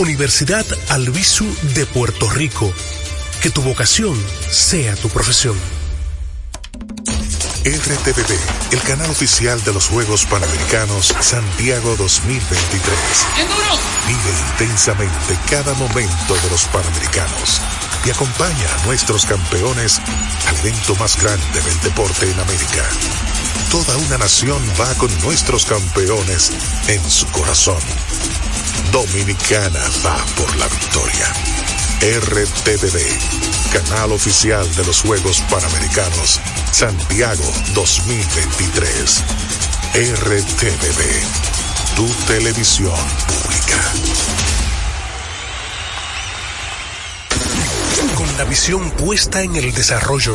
Universidad Albizu de Puerto Rico. Que tu vocación sea tu profesión. RTVD, el canal oficial de los Juegos Panamericanos Santiago 2023. Vive intensamente cada momento de los Panamericanos y acompaña a nuestros campeones al evento más grande del deporte en América. Toda una nación va con nuestros campeones en su corazón. Dominicana va por la victoria. RTVD, canal oficial de los Juegos Panamericanos Santiago 2023. RTVD, tu televisión pública. Con la visión puesta en el desarrollo,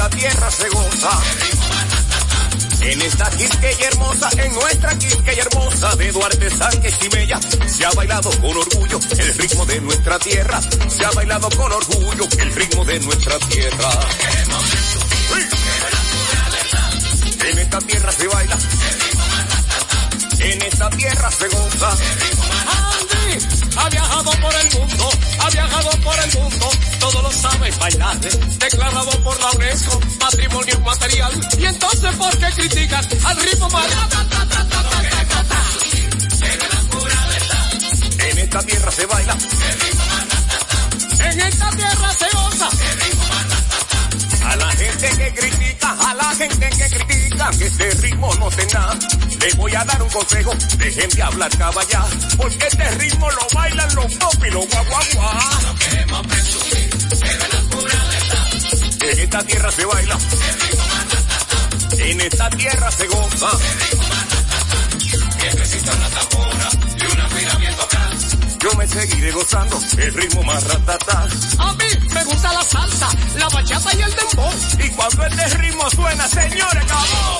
Esta tierra se goza. En esta Quisqueya hermosa, en nuestra Quisqueya hermosa de Duarte, Sánchez y Bella, se ha bailado con orgullo el ritmo de nuestra tierra. Se ha bailado con orgullo el ritmo de nuestra tierra. En esta tierra se baila, en esta tierra se goza. Andy ha viajado por el mundo, ha viajado por el mundo, todo lo sabe bailar, declarado por la UNESCO, patrimonio material. Y entonces, ¿por qué critican al ritmo? En esta tierra se baila, en esta tierra se goza. A la gente que critica, a la gente que critica que este ritmo no tenga, le voy a dar un consejo, dejen de hablar caballá, porque este ritmo lo bailan los pop y los guaguaguá. No queremos presumir, la pura verdad. En esta tierra se baila, en esta tierra se goza. Necesita una tambora y una fila bien tocada. Yo me seguiré gozando el ritmo más ratata. A mí me gusta la salsa, la bachata y el dembow. Y cuando este ritmo suena, señores, acabó.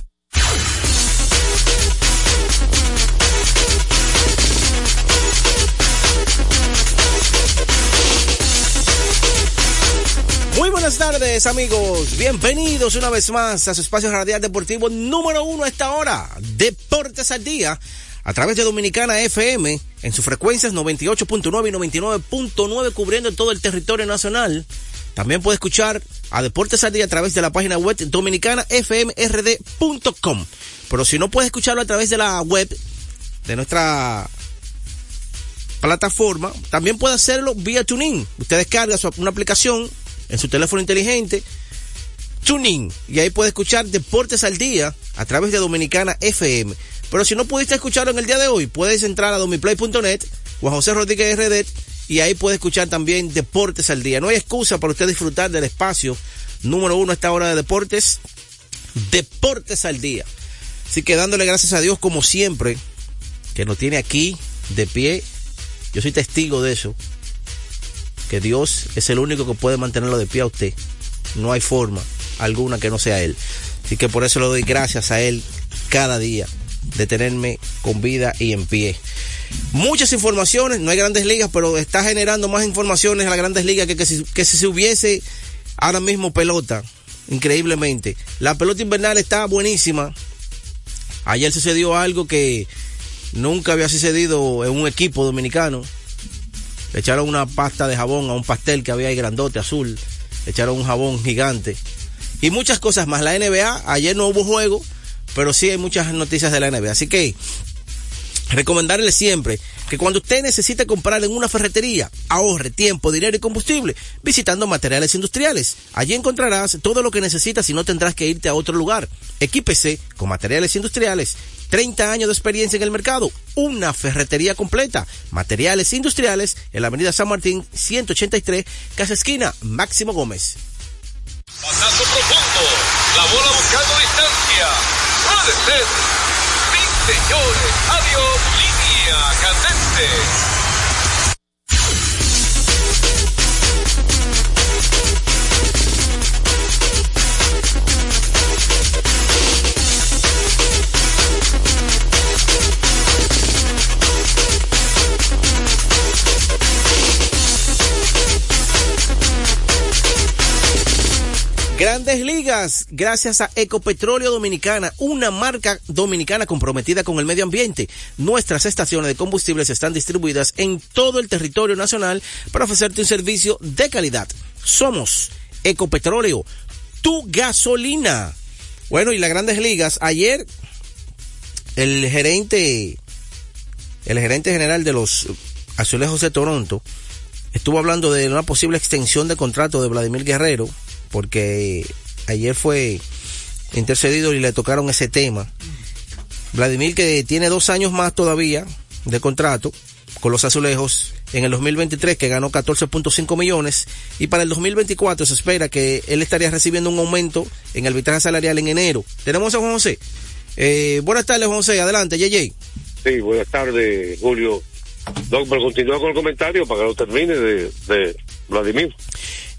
Tardes. amigos. Bienvenidos una vez más a su espacio radial deportivo número uno a esta hora. Deportes al día. A través de Dominicana FM, en sus frecuencias 98.9 y 99.9, cubriendo todo el territorio nacional. También puede escuchar a Deportes al Día a través de la página web dominicanafmrd.com. Pero si no puede escucharlo a través de la web de nuestra plataforma, también puede hacerlo vía TuneIn. Usted descarga una aplicación en su teléfono inteligente, TuneIn, y ahí puede escuchar Deportes al Día a través de Dominicana FM. Pero si no pudiste escucharlo en el día de hoy, puedes entrar a domiplay.net, Juan José Rodríguez RD, y ahí puede escuchar también Deportes al Día. No hay excusa para usted disfrutar del espacio número uno a esta hora de deportes, Deportes al Día. Así que dándole gracias a Dios como siempre, que nos tiene aquí de pie yo soy testigo de eso. Que Dios es el único que puede mantenerlo de pie a usted. No hay forma alguna que no sea Él. Así que por eso le doy gracias a Él cada día de tenerme con vida y en pie. Muchas informaciones, no hay grandes ligas, pero está generando más informaciones a las grandes ligas que, que, si, que si se hubiese ahora mismo pelota, increíblemente. La pelota invernal está buenísima. Ayer sucedió algo que Nunca había sucedido en un equipo dominicano. Le echaron una pasta de jabón a un pastel que había ahí grandote, azul. Le echaron un jabón gigante. Y muchas cosas más. La NBA, ayer no hubo juego, pero sí hay muchas noticias de la NBA. Así que recomendarle siempre que cuando usted necesite comprar en una ferretería, ahorre tiempo, dinero y combustible visitando materiales industriales. Allí encontrarás todo lo que necesitas y no tendrás que irte a otro lugar. Equípese con materiales industriales. 30 años de experiencia en el mercado, una ferretería completa, materiales industriales en la avenida San Martín 183, Casa Esquina, Máximo Gómez. Pasazo profundo, la bola buscando distancia, puede ser, sí señores, candente. Grandes ligas, gracias a Ecopetróleo Dominicana, una marca dominicana comprometida con el medio ambiente. Nuestras estaciones de combustibles están distribuidas en todo el territorio nacional para ofrecerte un servicio de calidad. Somos Ecopetróleo, tu gasolina. Bueno, y las grandes ligas, ayer el gerente, el gerente general de los Azulejos de Toronto, estuvo hablando de una posible extensión de contrato de Vladimir Guerrero porque ayer fue intercedido y le tocaron ese tema. Vladimir que tiene dos años más todavía de contrato con los azulejos en el 2023 que ganó 14.5 millones y para el 2024 se espera que él estaría recibiendo un aumento en el arbitraje salarial en enero. Tenemos a Juan José. Eh, buenas tardes Juan José, adelante, JJ. Sí, buenas tardes Julio. Doc, pero continúa con el comentario para que lo termine de Vladimir.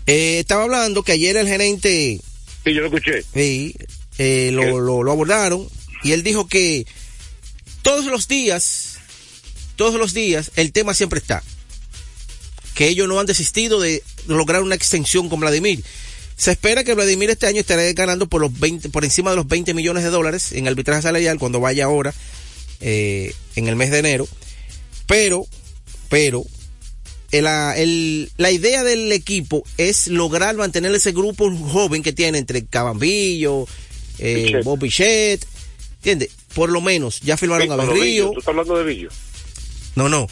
Eh, estaba hablando que ayer el gerente... Sí, yo lo escuché. Sí, eh, lo, lo, lo abordaron y él dijo que todos los días, todos los días, el tema siempre está. Que ellos no han desistido de lograr una extensión con Vladimir. Se espera que Vladimir este año estará ganando por los 20, por encima de los 20 millones de dólares en arbitraje salarial cuando vaya ahora, eh, en el mes de enero. Pero, pero, la, el, la idea del equipo es lograr mantener ese grupo joven que tiene entre Cabambillo, eh, Bob Bichet, ¿entiendes? Por lo menos, ya firmaron a Berrío. ¿Tú estás hablando de Villo? No, no,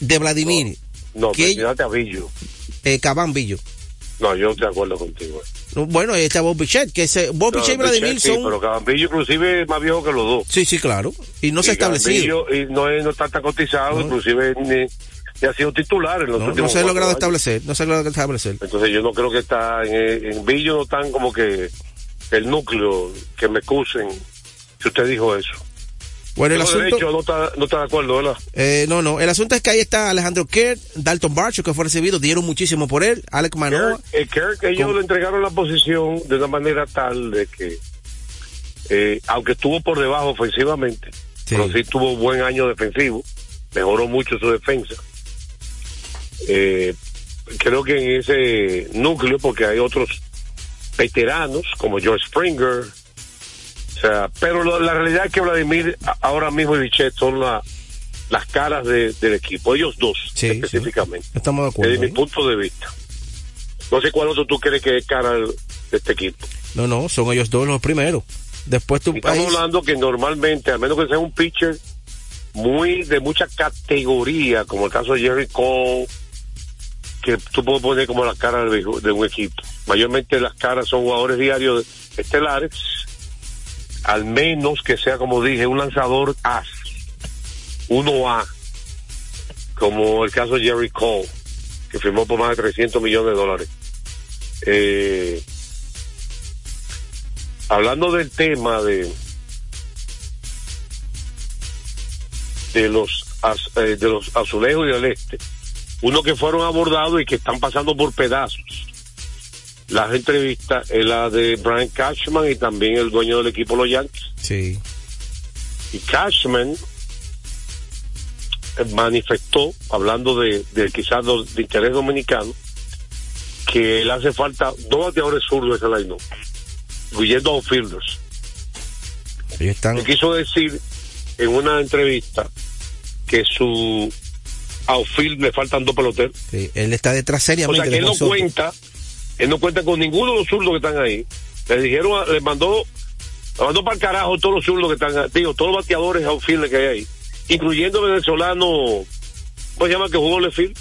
de Vladimir. No, no que, a Villo. Eh, Cabambillo. No, yo estoy de acuerdo contigo. Bueno, ahí está Bob Bichet, que ese, Bob no, Bichet y Vladimir son... Sí, pero Cabambillo inclusive es más viejo que los dos. Sí, sí, claro. Y no y se ha establecido. Y no, es, no está tan cotizado, inclusive ni, y ha sido titular en los no, últimos no se ha logrado establecer, no se ha logrado establecer. Entonces yo no creo que está en, en Villo no están como que el núcleo, que me excusen si usted dijo eso. Bueno, el asunto... de hecho, no está, no está de acuerdo, ¿verdad? Eh, no, no. El asunto es que ahí está Alejandro Kerr, Dalton Barcho, que fue recibido, dieron muchísimo por él, Alec Manoa. Kerr, eh, Kerr, que ellos Con- le entregaron la posición de una manera tal de que, eh, aunque estuvo por debajo ofensivamente, Sí. pero sí tuvo buen año defensivo, mejoró mucho su defensa. Eh, creo que en ese núcleo, porque hay otros veteranos como George Springer. O sea, pero lo- la realidad es que Vladimir ahora mismo y Vichet son la- las caras de- del equipo, ellos dos Sí, sí. específicamente, Estamos de acuerdo. desde mi ¿eh? punto de vista. No sé cuál otro tú crees que es cara de este equipo. No, no, son ellos dos los primeros. Después tú Estamos hablando que normalmente, a menos que sea un pitcher muy de mucha categoría, como el caso de Jerry Cole, que tú puedes poner como la cara de, un equipo. Mayormente las caras son jugadores diarios estelares, al menos que sea, como dije, un lanzador as, uno A, como el caso de Jerry Cole, que firmó por más de 300 millones de dólares. Eh, hablando del tema de de los eh, de los azulejos y del este uno que fueron abordados y que están pasando por pedazos las entrevistas es la de Brian Cashman y también el dueño del equipo los Yankees Sí. y Cashman eh, manifestó hablando de, de quizás de interés dominicano que le hace falta dos bateadores zurdos en ese line incluyendo outfielders Ellos están. me quiso decir en una entrevista que su outfield le faltan dos peloteros. sí, él está detrás O seriamente sea que él no cuenta, él no cuenta con ninguno de los zurdos que están ahí. Le dijeron, a- le mandó, le mandó para el carajo todos los zurdos que están ahí, digo, todos los bateadores outfield que hay ahí, incluyendo venezolano, ¿cómo se llama que jugó Lefield?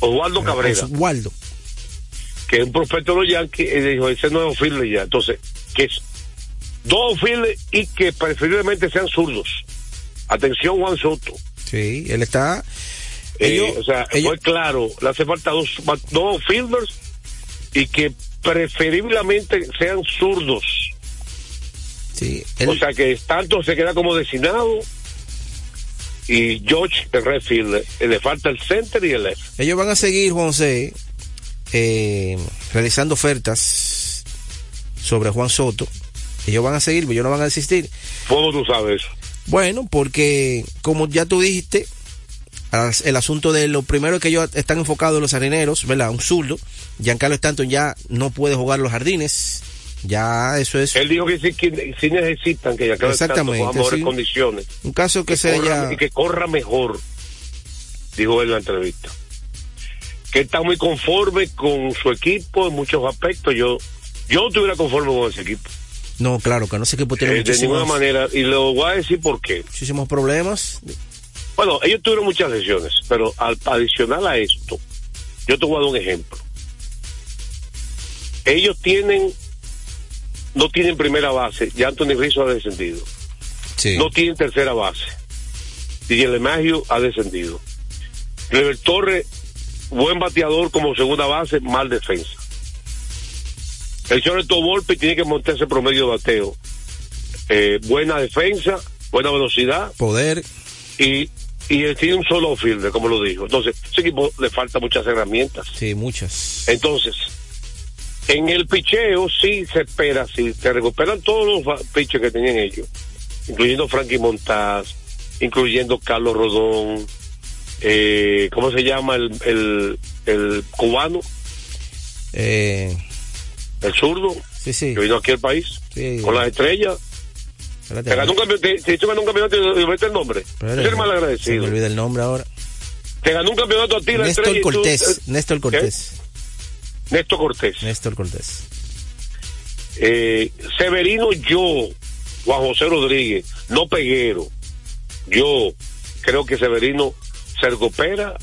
Osvaldo Cabrera. Waldo. que es un prospecto de los Yankees, y dijo, ese no es outfielder ya. Entonces, que es dos outfielders y que preferiblemente sean zurdos. Atención, Juan Soto. Sí, él está. Eh, ellos- o sea, ellos- fue claro, le hace falta dos, dos outfielders y que preferiblemente sean zurdos. sí, él- O sea, que tanto se queda como designado y George, el redfield, eh, le falta el center y el left. ellos van a seguir, Juan C, eh, realizando ofertas sobre Juan Soto. Ellos van a seguir, pero ellos no van a desistir. ¿Cómo tú sabes eso? Bueno, porque como ya tú dijiste, el asunto de lo primero que ellos están enfocados en los jardines, ¿verdad? Un zurdo. Giancarlo Stanton ya no puede jugar los jardines. Ya eso es Él dijo que sí, que sí necesitan que ya cada Exactamente, tanto mejores sí. condiciones. un caso que se corra- ya... y que corra mejor, dijo él en la entrevista. Que está muy conforme con su equipo en muchos aspectos. Yo yo no estuviera conforme con ese equipo. No, claro, que no sé qué tiene Eh, de ninguna manera. Y lo voy a decir por qué. muchísimos problemas. Bueno, ellos tuvieron muchas lesiones, pero al adicional a esto, yo te voy a dar un ejemplo. Ellos tienen, no tienen primera base, ya Anthony Rizzo ha descendido. Sí. no tienen tercera base. Y el Emagio ha descendido. Clever Torres, buen bateador como segunda base, mal defensa. El Choreto Volpe tiene que montar ese promedio de bateo. Eh, buena defensa, buena velocidad Poder. y, y él tiene un solo fielder, como lo dijo. Entonces, ese equipo le falta muchas herramientas. Sí, muchas. Entonces, en el picheo sí se espera, si se recuperan todos los pitches que tenían ellos, incluyendo Frankie Montaz, incluyendo Carlos Rodón, eh, ¿cómo se llama el, el, el cubano, Eh, el zurdo, sí, sí. que vino aquí al país, sí. con las estrellas? Espérate, Te ganó un campeonato, te, te hizo ganar un campeonato y vete el nombre. espérate, es mal Se me agradecido. olvida el nombre ahora. Te ganó un campeonato a ti la Néstor estrella y tú, Cortés. eh, Néstor Cortés. Néstor Cortés. Néstor Cortés. Eh, Severino, yo, Juan José Rodríguez, no Peguero, yo creo que Severino se recupera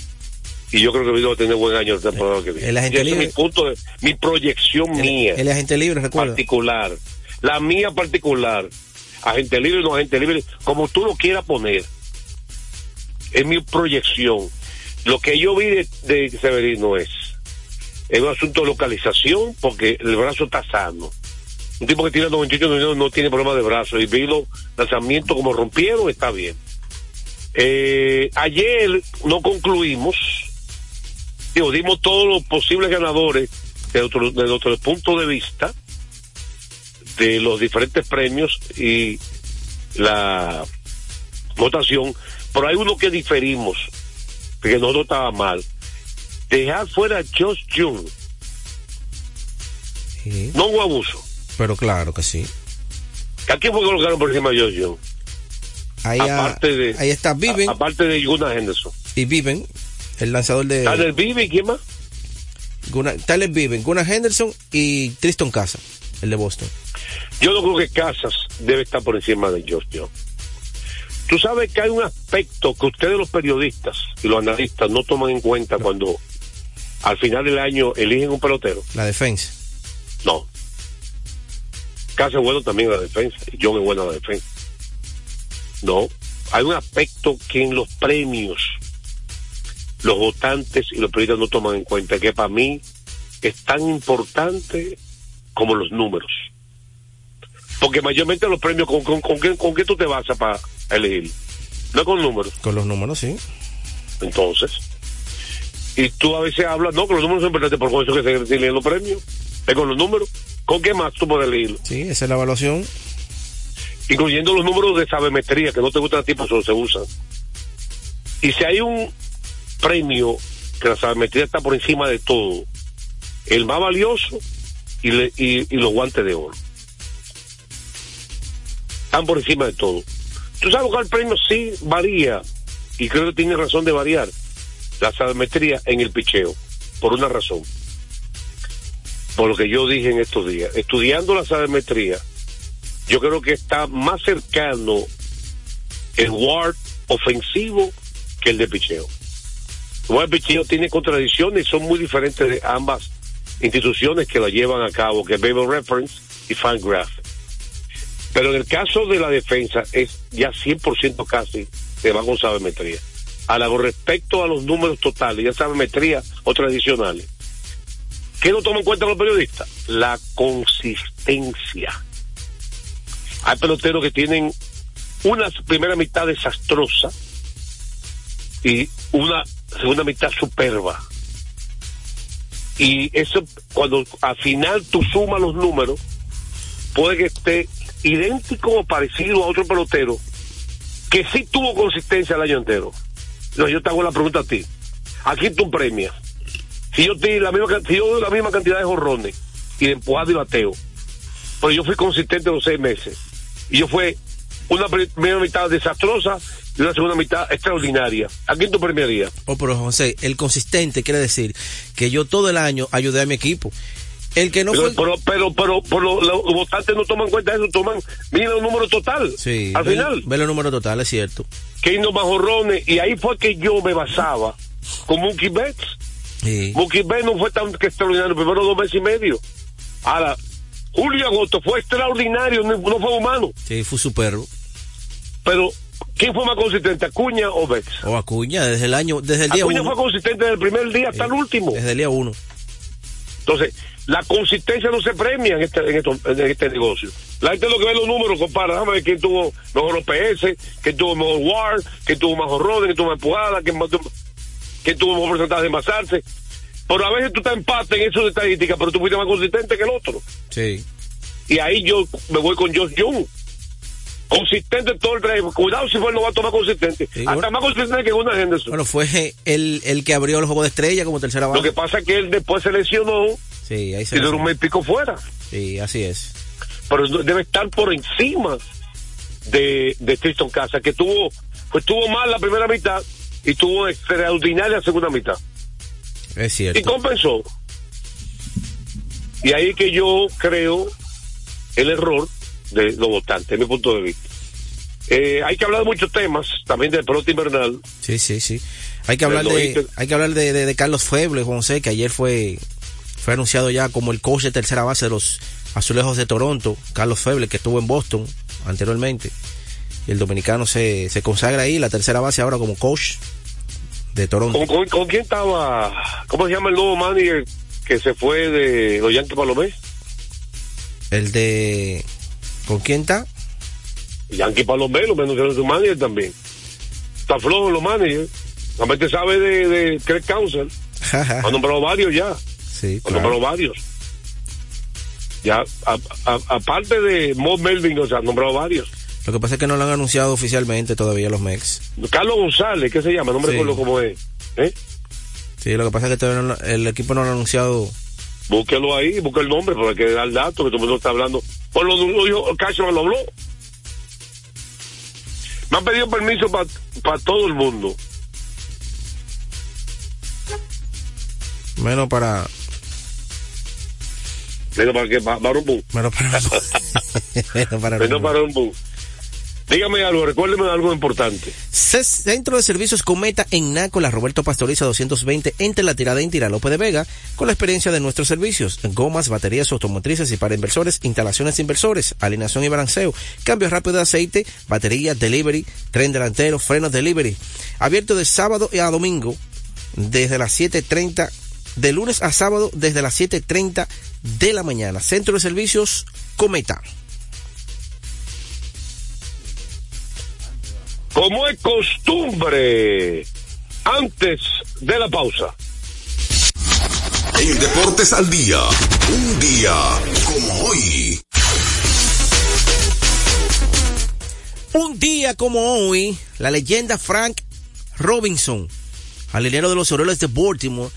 y yo creo que Vino va a tener buen año la temporada que viene. El agente ese es libre. mi punto, de, mi proyección mía, El agente libre, recuerda. particular, la mía particular, agente libre, no agente libre, como tú lo quieras poner, es mi proyección. Lo que yo vi de, de Severino es, es un asunto de localización, porque el brazo está sano. Un tipo que tiene 98 millones no tiene problema de brazo y vi los lanzamientos como rompieron, está bien. Eh, ayer no concluimos, digo, dimos todos los posibles ganadores de nuestro, de nuestro punto de vista de los diferentes premios y la votación, pero hay uno que diferimos, que nosotros estaba mal. Dejar fuera a Josh Jung Sí. No hubo abuso. Pero claro que sí. ¿A quién fue colocaron por encima de Josh Young? Ahí, a- Aparte de- ahí está Viven A- aparte de Gunnar Henderson. y Viven, el lanzador de Tyler Bibi, ¿quién más? Gunnar- Tyler Gunnar Henderson y Tristan Casa, el de Boston. Yo no creo que Casas debe estar por encima de Josh Young. Tú sabes que hay un aspecto que ustedes los periodistas y los analistas no toman en cuenta cuando al final del año eligen un pelotero. La defensa. No. Casas es bueno también en la defensa John es bueno en la defensa. No. Hay un aspecto que en los premios los votantes y los periodistas no toman en cuenta, que para mí es tan importante como los números. Porque mayormente los premios, ¿con, con, con qué, con qué tú te basas para elegir? No con números. Con los números, sí. Entonces, y tú a veces hablas, no, que los números son importantes, por eso que se deciden los premios, es con los números. ¿Con qué más tú puedes elegirlo? Sí, esa es la evaluación. Incluyendo los números de sabemetría, que no te gustan a ti, pues solo se usan. Y si hay un premio que la sabemetría está por encima de todo, el más valioso y, le- y, los guantes de oro. Están por encima de todo. Tú sabes que el premio sí varía, y creo que tiene razón de variar, la sabemetría en el picheo, por una razón. Por lo que yo dije en estos días. Estudiando la sabemetría, yo creo que está más cercano el WARD ofensivo que el de picheo. Picheo tiene contradicciones y son muy diferentes de ambas instituciones que la llevan a cabo, que es Baseball Reference y Fangraph. Pero en el caso de la defensa es ya 100% casi se va con sabemetría. Ahora, con respecto a los números totales, ya sabemetría o tradicionales, ¿qué no toman en cuenta los periodistas? La consistencia. Hay peloteros que tienen una primera mitad desastrosa y una segunda mitad superba. Y eso, cuando al final tú sumas los números, puede que esté idéntico o parecido a otro pelotero que sí tuvo consistencia el año entero. No, yo te hago la pregunta a ti. Aquí tú premias. Si yo te la misma, si yo doy la misma cantidad de jorrones y de empujado y bateo, pero yo fui consistente los seis meses. Y yo fue una pri- primera mitad desastrosa y una segunda mitad extraordinaria. ¿A quién tú premiarías? Oh, pero José, el consistente quiere decir que yo todo el año ayudé a mi equipo. El que no pero, fue... pero, pero, pero, pero los, votantes no toman en cuenta eso, toman, miren el número total. Sí, Al ve, final, ve los números totales, es cierto. que hizo más jorrones, y ahí fue que yo me basaba con Mookie Betts. Sí. Mookie Betts no fue tan que extraordinario, primero dos meses y medio. Ahora, julio agosto fue extraordinario, no, no fue humano. Sí, fue superbo. Pero, ¿quién fue más consistente, Acuña o Betts? O Acuña, desde el año, desde el día Acuña uno. fue consistente desde el primer día hasta el último. Desde el día uno. Entonces, la consistencia no se premia en este, en esto- en este negocio. La gente lo que ve los números, compara, déjame ver quién tuvo mejor OPS, quién tuvo mejor WAR, quién tuvo más horrores, quién tuvo más empujada, quién, tuvo mejor porcentaje de envasarse. Pero a veces tú te empates en eso de estadística, pero tú fuiste más consistente que el otro. Sí. Y ahí yo me voy con Josh Young. Consistente todo el trayecto. Cuidado si fue el novato más consistente. Sí, Hasta bueno. más consistente que Gunnar Henderson. Bueno, fue el, el que abrió el juego de estrella como tercera Lo base. que pasa es que él después se lesionó Sí, ahí y se duró un mes y pico fuera. Sí, así es. pero debe estar por encima de, de Tristan Casa, que tuvo, pues tuvo mal la primera mitad y tuvo extraordinaria la segunda mitad. Es Y cierto. compensó. Y ahí que yo creo el error de los votantes, en mi punto de vista. Eh, hay que hablar de muchos temas, también del pelota invernal. Sí, sí, sí. Hay que hablar de, hay que hablar de, de- de Carlos Feble, José, que ayer fue, fue anunciado ya como el coach de tercera base de los azulejos de Toronto. Carlos Feble, que estuvo en Boston anteriormente. Y el dominicano se, se consagra ahí, la tercera base ahora como coach de Toronto. ¿Con, con, con quién estaba? ¿Cómo se llama el nuevo manager que se fue de los Yankees Palomé? El de, ¿con quién está? Yankee Palomé, lo menos su manager también. Está flojo los managers. Realmente sabe de, de Craig Council. Ha nombrado varios ya. sí, Ha nombrado varios. Ya, aparte de Mo Melvin, o sea, ha nombrado varios. Lo que pasa es que no lo han anunciado oficialmente todavía los Mex. Carlos González, ¿qué se llama? No me Sí. recuerdo cómo es. ¿Eh? Sí, lo que pasa es que todavía no- el equipo no lo ha anunciado Búsquelo ahí, busque el nombre, pero hay que dar el dato, que todo el mundo está hablando. Por lo lo dijo, Cashman lo habló. Me han pedido permiso para todo el mundo. Menos para. Menos para que para, un boom. Menos para un Menos para, Menos para un boom. Dígame algo, recuérdeme algo importante. Centro de Servicios Cometa en Nácola, Roberto Pastoriza 220, entre la tirada en Tira López de Vega, con la experiencia de nuestros servicios, gomas, baterías automotrices y para inversores, instalaciones inversores, alineación y balanceo, cambio rápido de aceite, batería, delivery, tren delantero, frenos delivery. Abierto de sábado a domingo, desde las 7.30, de lunes a sábado, desde las 7.30 de la mañana. Centro de Servicios Cometa. Como es costumbre, antes de la pausa. En Deportes al Día, un día como hoy. Un día como hoy, la leyenda Frank Robinson, alilero de los Orioles de Baltimore,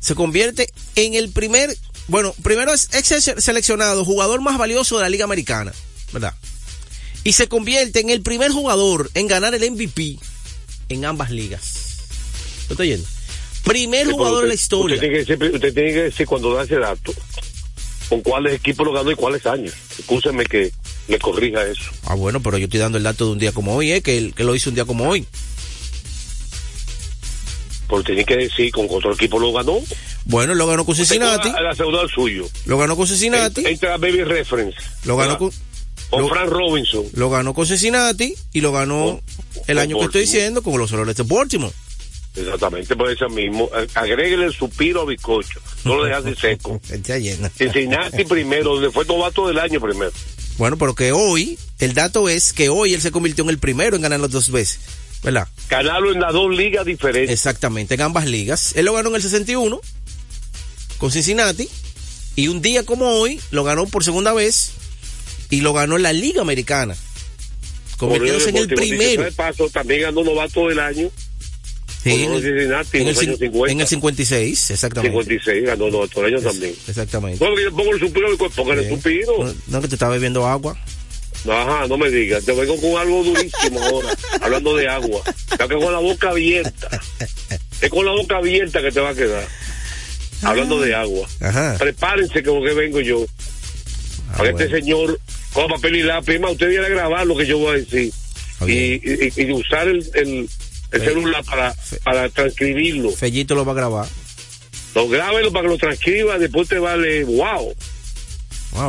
se convierte en el primer, bueno, primero es ex seleccionado, jugador más valioso de la Liga Americana, ¿verdad? Y se convierte en el primer jugador en ganar el MVP en ambas ligas. ¿Lo estoy yendo? Primer jugador en la historia. Usted tiene, que decir, cuando da ese dato con cuáles equipos lo ganó y cuáles años. Escúcheme que me corrija eso. Ah, bueno, pero yo estoy dando el dato de un día como hoy, ¿eh? que, que lo hizo un día como hoy. Porque tiene que decir con otro equipo lo ganó. Bueno, lo ganó con Cincinnati. La, la suyo. Lo ganó con Cincinnati. Entra Baby Reference. Lo ganó con o Frank Robinson. Lo ganó con Cincinnati y lo ganó el año que estoy diciendo con los Orioles de Baltimore. Exactamente, por eso mismo. Agréguele el suspiro a bizcocho. No lo dejas de seco. Cincinnati primero, donde fue novato del año primero. Bueno, pero que hoy, el dato es que hoy él se convirtió en el primero en ganar las dos veces. ¿Verdad? Ganarlo en las dos ligas diferentes. Exactamente, en ambas ligas. Él lo ganó en el 61 con Cincinnati y un día como hoy lo ganó por segunda vez y lo ganó en la Liga Americana. Convirtiéndose en el primero. De paso, también ganó novato del año. Sí, en, el, en, el, 50. en el 56, exactamente. 56, ganó novato del año también. Exactamente. No, yo pongo el suspiro, pongo el suspiro. No, que te estaba bebiendo agua. Ajá, no me digas, te vengo con algo durísimo ahora, hablando de agua. Está que con la boca abierta. Es con la boca abierta que te va a quedar. Hablando de agua. Ajá. Prepárense que lo que vengo yo. Ah, para este señor con papel y lápiz. Más, usted viene a grabar lo que yo voy a decir. Y, y, usar el, el, celular para, para transcribirlo. Fellito lo va a grabar. Lo grábelo para que lo transcriba, después te vale, wow.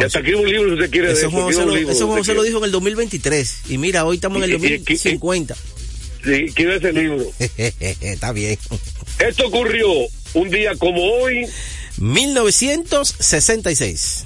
y hasta aquí un libro si usted quiere eso de eso. eso se lo dijo en el 2023. Y mira, hoy estamos en el 2050. Sí, quiero ese libro. Está bien. Esto ocurrió un día como hoy. 1966.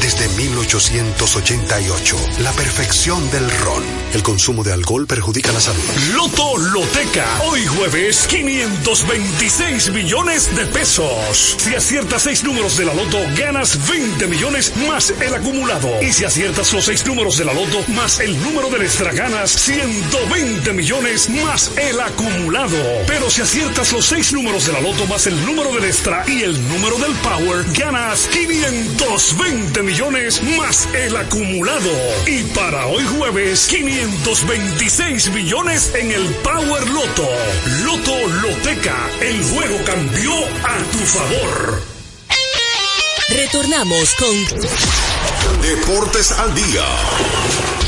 desde 1888. La perfección del ron. El consumo de alcohol perjudica la salud. Loto Loteca. Hoy jueves, 526 millones de pesos. Si aciertas seis números de la Loto, ganas 20 millones más el acumulado. Y si aciertas los seis números de la loto más el número de la extra ganas 120 millones más el acumulado. Pero si aciertas los seis números de la loto más el número del extra y el número del power, ganas 520 millones más el acumulado. Y para hoy jueves, 526 millones en el Power Loto. Loto Loteca, el juego cambió a tu favor. Retornamos con Deportes al día.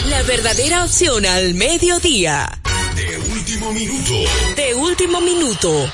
la verdadera opción al mediodía. De último minuto. De último minuto.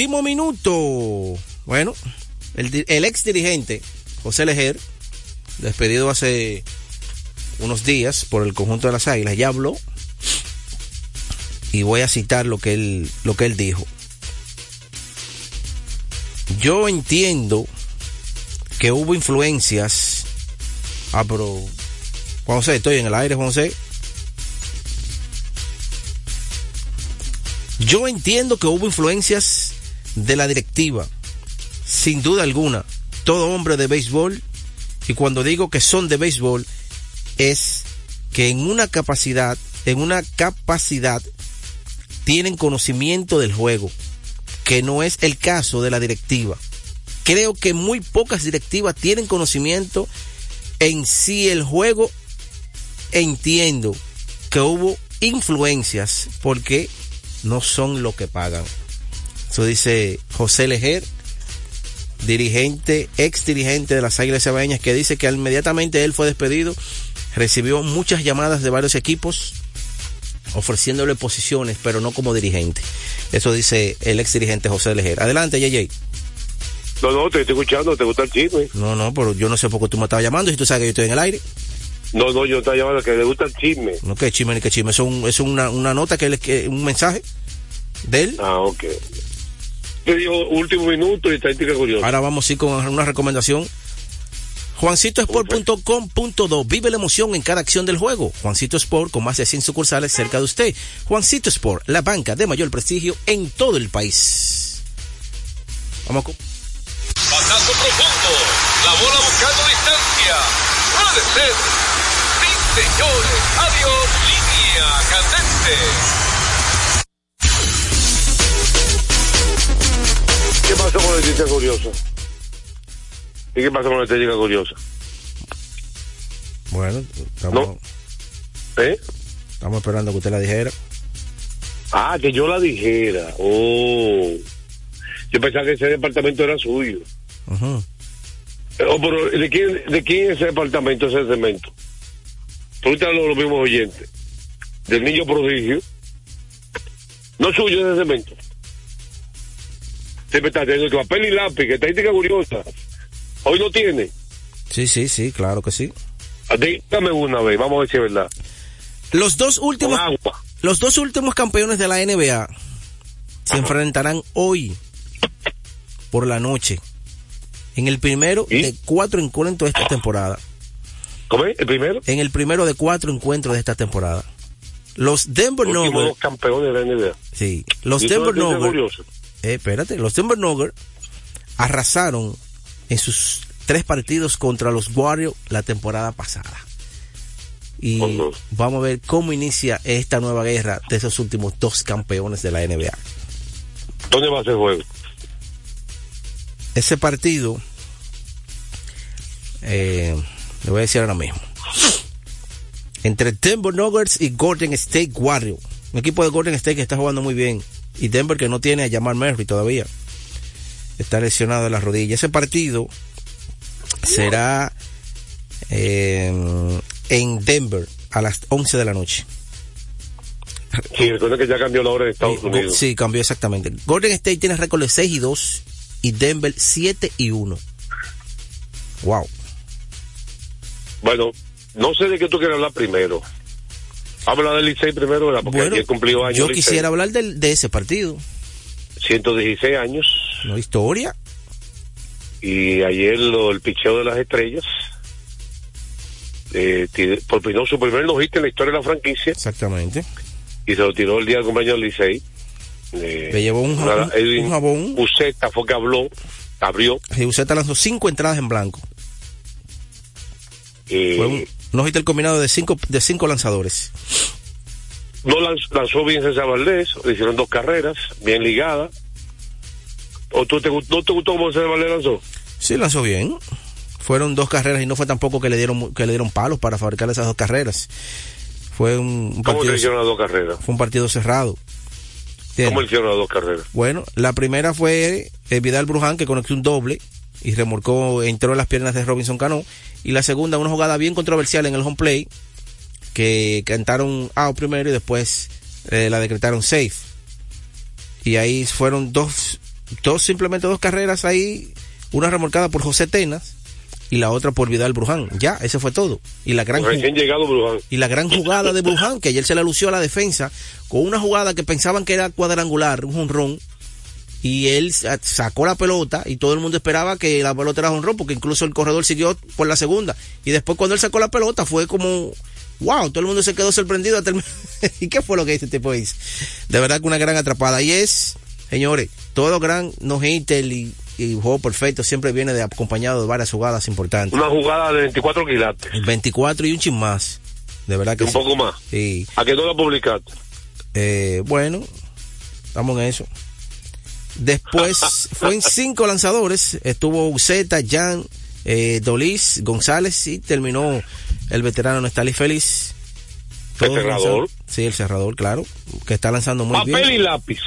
Último minuto. Bueno, el, ex dirigente José Lejer, despedido hace unos días por el conjunto de las Águilas, ya habló y voy a citar lo que él, lo que él dijo. Yo entiendo que hubo influencias. Ah, pero José, estoy en el aire, José. Yo entiendo que hubo influencias de la directiva, sin duda alguna. Todo hombre de béisbol, y cuando digo que son de béisbol, es que en una capacidad, en una capacidad, tienen conocimiento del juego, que no es el caso de la directiva. Creo que muy pocas directivas tienen conocimiento en sí el juego. Entiendo que hubo influencias porque no son lo que pagan. Eso dice José Lejer, dirigente, ex dirigente de las Águilas Cebaeñas, que dice que inmediatamente él fue despedido, recibió muchas llamadas de varios equipos ofreciéndole posiciones, pero no como dirigente. Eso dice el ex dirigente José Lejer. Adelante, JJ. No, no, te estoy escuchando, te gusta el chisme. No, no, pero yo no sé por qué tú me estabas llamando si tú sabes que yo estoy en el aire. No, no, yo estaba llamando que le gusta el chisme. No, que chisme ni que chisme. Es, un- es una, una nota que, él- que un mensaje de él. Ah, ok. Te digo último minuto y estadística curiosa. Ahora vamos sí con una recomendación. JuancitoSport.com.do Vive la emoción en cada acción del juego. Juancito Sport con más de 100 sucursales cerca de usted. Juancito Sport, la banca de mayor prestigio en todo el país. Vamos con... Profundo. La bola buscando distancia. Puede ser. Sí, señores. Adiós. Línea candente. Pasó con la estadística curiosa? ¿Y qué pasó con la estadística curiosa? Bueno, estamos, ¿Eh? estamos esperando que usted la dijera. Ah, que yo la dijera. Oh. Yo pensaba que ese departamento era suyo. Ujú. Oh, pero ¿de quién, ¿de quién es ese departamento, ese cemento? Ahorita los, los mismos oyentes. Del niño prodigio. No es suyo ese cemento. Siempre está teniendo que papel y lápiz, que estadística curiosa. Hoy no tiene. Sí, sí, sí, claro que sí. Ah, Dígame una vez, vamos a ver si es verdad. Los dos últimos, agua. los dos últimos campeones de la NBA se enfrentarán hoy por la noche. En el primero ¿Y? de cuatro encuentros de esta temporada. ¿Cómo es? ¿El primero? En el primero de cuatro encuentros de esta temporada. Los Denver Nuggets. campeones de la NBA. Sí, los ¿Y eso Denver Nuggets. Eh, espérate, los Nuggets arrasaron en sus tres partidos contra los Warriors la temporada pasada. Y vamos a ver cómo inicia esta nueva guerra de esos últimos dos campeones de la NBA. ¿Dónde va a ser el juego? Ese partido, eh, le voy a decir ahora mismo, entre Denver Nuggets y Golden State Warriors. Un equipo de Golden State que está jugando muy bien. Y Denver que no tiene a Jamal Murray todavía. Está lesionado de la rodilla. Ese partido será eh, en Denver. a las 11 de la noche. Sí, recuerda que ya cambió la hora de Estados Unidos. Sí, cambió exactamente. Golden State tiene récord de 6 y 2 y Denver 7 y 1. Wow. Bueno, no sé de qué tú quieres hablar primero. Habla del Licey primero, ¿verdad? Porque Bueno, ayer cumplió años. yo quisiera hablar de ese partido. 116 años. No historia. Y ayer lo, el picheo de las estrellas. Eh, tir- propinó su primer no en la historia de la franquicia. Exactamente. Y se lo tiró el día del cumpleaños del Licey. Eh, Le llevó un, un- Edwin un jabón. Uceta fue que habló, abrió. Giuseppe lanzó 5 entradas en blanco. eh, Fue un no el combinado de 5 de cinco lanzadores. no lanz- lanzó bien César Valdés, le hicieron dos carreras, bien ligadas. ¿O tú te, no te gustó cómo César Valdés lanzó? Sí, lanzó bien. Fueron dos carreras y no fue tampoco que le dieron que le dieron palos para fabricar esas dos carreras. Fue un, un ¿Cómo partido le hicieron las dos carreras? fue un partido cerrado. ¿Cómo le hicieron las dos carreras? Bueno, la primera fue eh, Vidal Bruján que conectó un doble y remolcó, entró en las piernas de Robinson Cano. Y la segunda, una jugada bien controversial en el home play, que cantaron out primero y después eh, la decretaron safe. Y ahí fueron dos, dos, simplemente dos carreras ahí, una remolcada por José Tenas y la otra por Vidal Bruján. Ya, ese fue todo. Y la gran, llegado Bruján. y la gran jugada de Bruján, que ayer se le lució a la defensa, con una jugada que pensaban que era cuadrangular, un jonrón, y él sa- sacó la pelota y todo el mundo esperaba que la pelota era jonrón, porque incluso el corredor siguió por la segunda. Y después cuando él sacó la pelota fue como, wow, todo el mundo se quedó sorprendido. hasta el- ¿Y qué fue lo que este tipo hizo? De verdad que una gran atrapada. Y es, señores, todo gran no hitter y, y juego perfecto siempre viene de acompañado de varias jugadas importantes. Una jugada de 24 quilates. 24 y un chin más. De verdad que Un sí. poco más. Sí. ¿A que no la publicaste? Eh, bueno, estamos en eso. Después fue en cinco lanzadores. Estuvo Uceta, Jan, eh, Dolis, González y terminó el veterano Nestalí Félix. El Todos cerrador. Sí, el cerrador, claro. Que está lanzando muy Papel bien. y lápiz.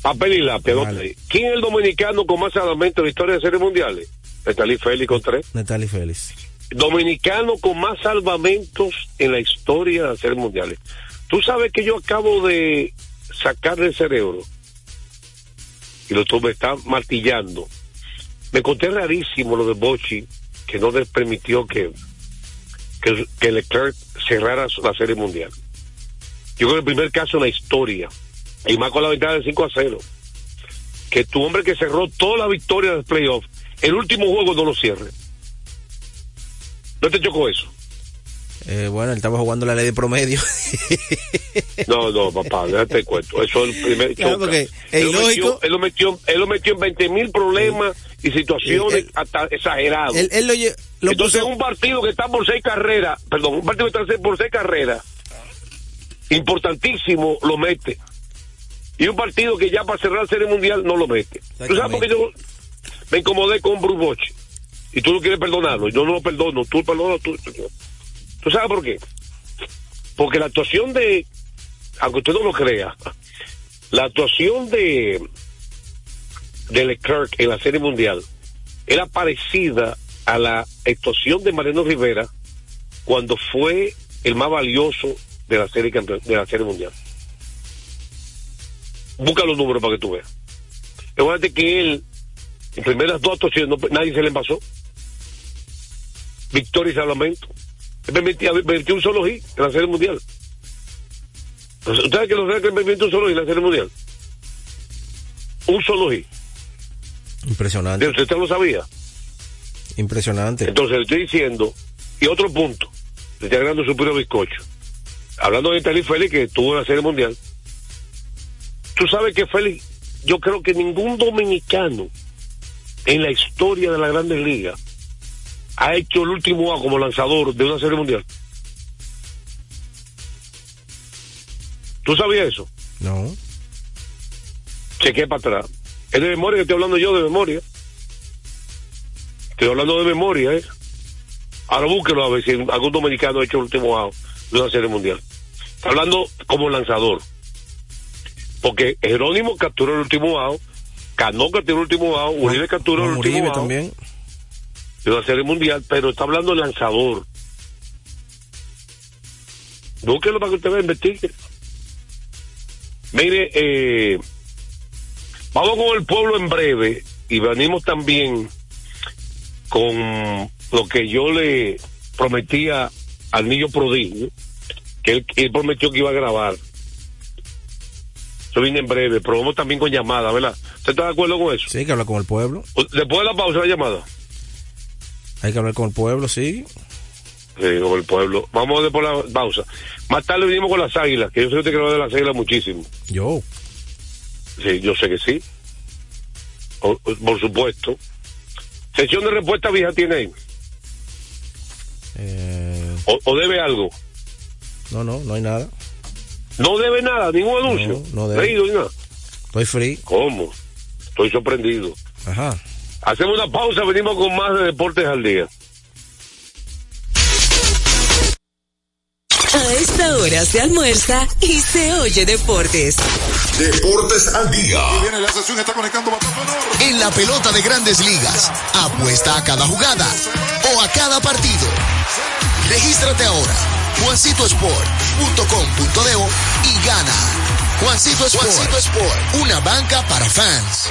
Papel y lápiz. Vale. ¿Quién es el dominicano con más salvamentos en la historia de series mundiales? Estalí Félix con tres. Nestalí Félix. Dominicano con más salvamentos en la historia de las series mundiales. Tú sabes que yo acabo de sacar del cerebro y lo tú me estás martillando. Me conté rarísimo lo de Bochi, que no les permitió que, que, que Leclerc cerrara la serie mundial. Yo creo que el primer caso en la historia, y más con la ventaja de 5 a 0, que tu hombre que cerró toda la victoria del playoff, el último juego no lo cierre. ¿No te chocó eso? Eh, bueno, él estaba jugando la ley de promedio. No, no, papá, déjate cuento. Eso es el primer Claro, porque es él, metió, él, lo metió, él lo metió en 20 mil problemas y situaciones Él- él- hasta exageradas. él, él lo, Entonces, puso- un partido que está por seis carreras, perdón, un partido que está por seis carreras, importantísimo, lo mete. Y un partido que ya para cerrar la Serie Mundial no lo mete. ¿Tú sabes por qué yo me incomodé con Bruce Bochy? Y tú no quieres perdonarlo, yo no lo perdono, tú perdonas, tú, tú, tú. ¿Tú sabes por qué? Porque la actuación de, aunque usted no lo crea, la actuación de, de Leclerc en la Serie Mundial era parecida a la actuación de Mariano Rivera cuando fue el más valioso de la serie de la serie mundial. Busca los números para que tú veas. Recuerda que él, en primeras dos actuaciones, nadie se le pasó. Victoria y salvamento. Permitía, permitió un solo hit en la serie mundial. Entonces, ¿Usted sabe que los Lakers permitió un solo hit en la serie mundial? Un solo hit. Impresionante, ¿Usted lo sabía? impresionante. Entonces le estoy diciendo, y otro punto, le estoy agregando su puro bizcocho. Hablando de Talí Félix, que tuvo la serie mundial, tú sabes que Félix, yo creo que ningún dominicano en la historia de la Grandes Ligas ha hecho el último A como lanzador de una serie mundial. ¿Tú sabías eso? No. Chequé para atrás. Es de memoria que estoy hablando yo de memoria. Estoy hablando de memoria, ¿eh? Ahora búsquelo a ver si algún dominicano ha hecho el último out de una serie mundial. Está hablando como lanzador. Porque Jerónimo capturó el último out, Cano capturó el último out, Uribe capturó el último Uribe de una serie mundial, pero está hablando de lanzador. Búsquelo para que usted vea, investigue. Mire, eh, vamos con el pueblo en breve y venimos también con lo que yo le prometía al niño prodigio, que él, él prometió que iba a grabar. Eso viene en breve, pero vamos también con llamada, ¿verdad? ¿Usted está de acuerdo con eso? Sí, que hablar con el pueblo. Después de la pausa, la llamada. Hay que hablar con el pueblo, sí. Sí, con el pueblo. Vamos después de la pausa. Más tarde venimos con las águilas, que yo sé que quiere hablar de las águilas muchísimo. Yo. Sí, yo sé que sí. O- o- por supuesto. Sesión de respuesta vieja tiene ahí. Eh, O, o debe algo. no, no, no hay nada. No debe nada, ningún anuncio. No, no debe. Leído ni nada. Estoy free. ¿Cómo? Estoy sorprendido. Ajá. Hacemos una pausa, venimos con más de deportes al día. A esta hora se almuerza y se oye deportes. Deportes al día. Viene la sesión, está conectando. En la pelota de grandes ligas, apuesta a cada jugada o a cada partido. Regístrate ahora, juancitosport.com.de y gana. Juancito Sport, Juancito Sport, una banca para fans.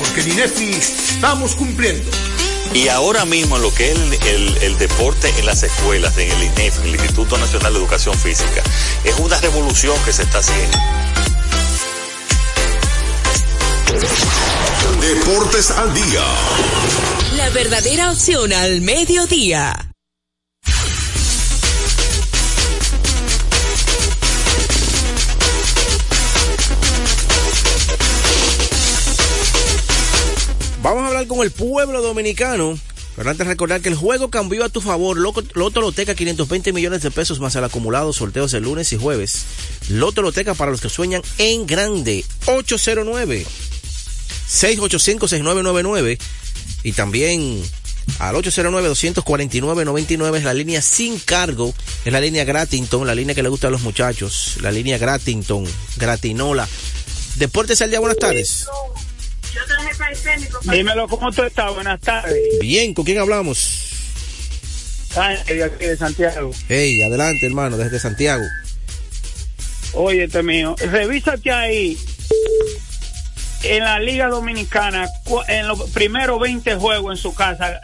porque en INEFI estamos cumpliendo. Y ahora mismo lo que es el, el- el deporte en las escuelas, en el INEF, el Instituto Nacional de Educación Física, es una revolución que se está haciendo. Deportes al día. La verdadera opción al mediodía. Vamos a hablar con el pueblo dominicano. Pero antes recordar que el juego cambió a tu favor. Loto Loteca 520 millones de pesos más el acumulado. Sorteos de lunes y jueves. Loto Loteca para los que sueñan en grande. 809 685 6999 y también al 809-249-99 es la línea sin cargo, es la línea Gratington, la línea que le gusta a los muchachos, la línea Gratington, Gratinola. Deportes al día, buenas tardes. Dímelo, ¿cómo tú estás? Buenas tardes. Bien, ¿con quién hablamos? Ángel, de aquí de Santiago. Hey, adelante hermano, desde Santiago. Oye, este mío, revísate ahí en la Liga Dominicana, en los primeros 20 juegos en su casa,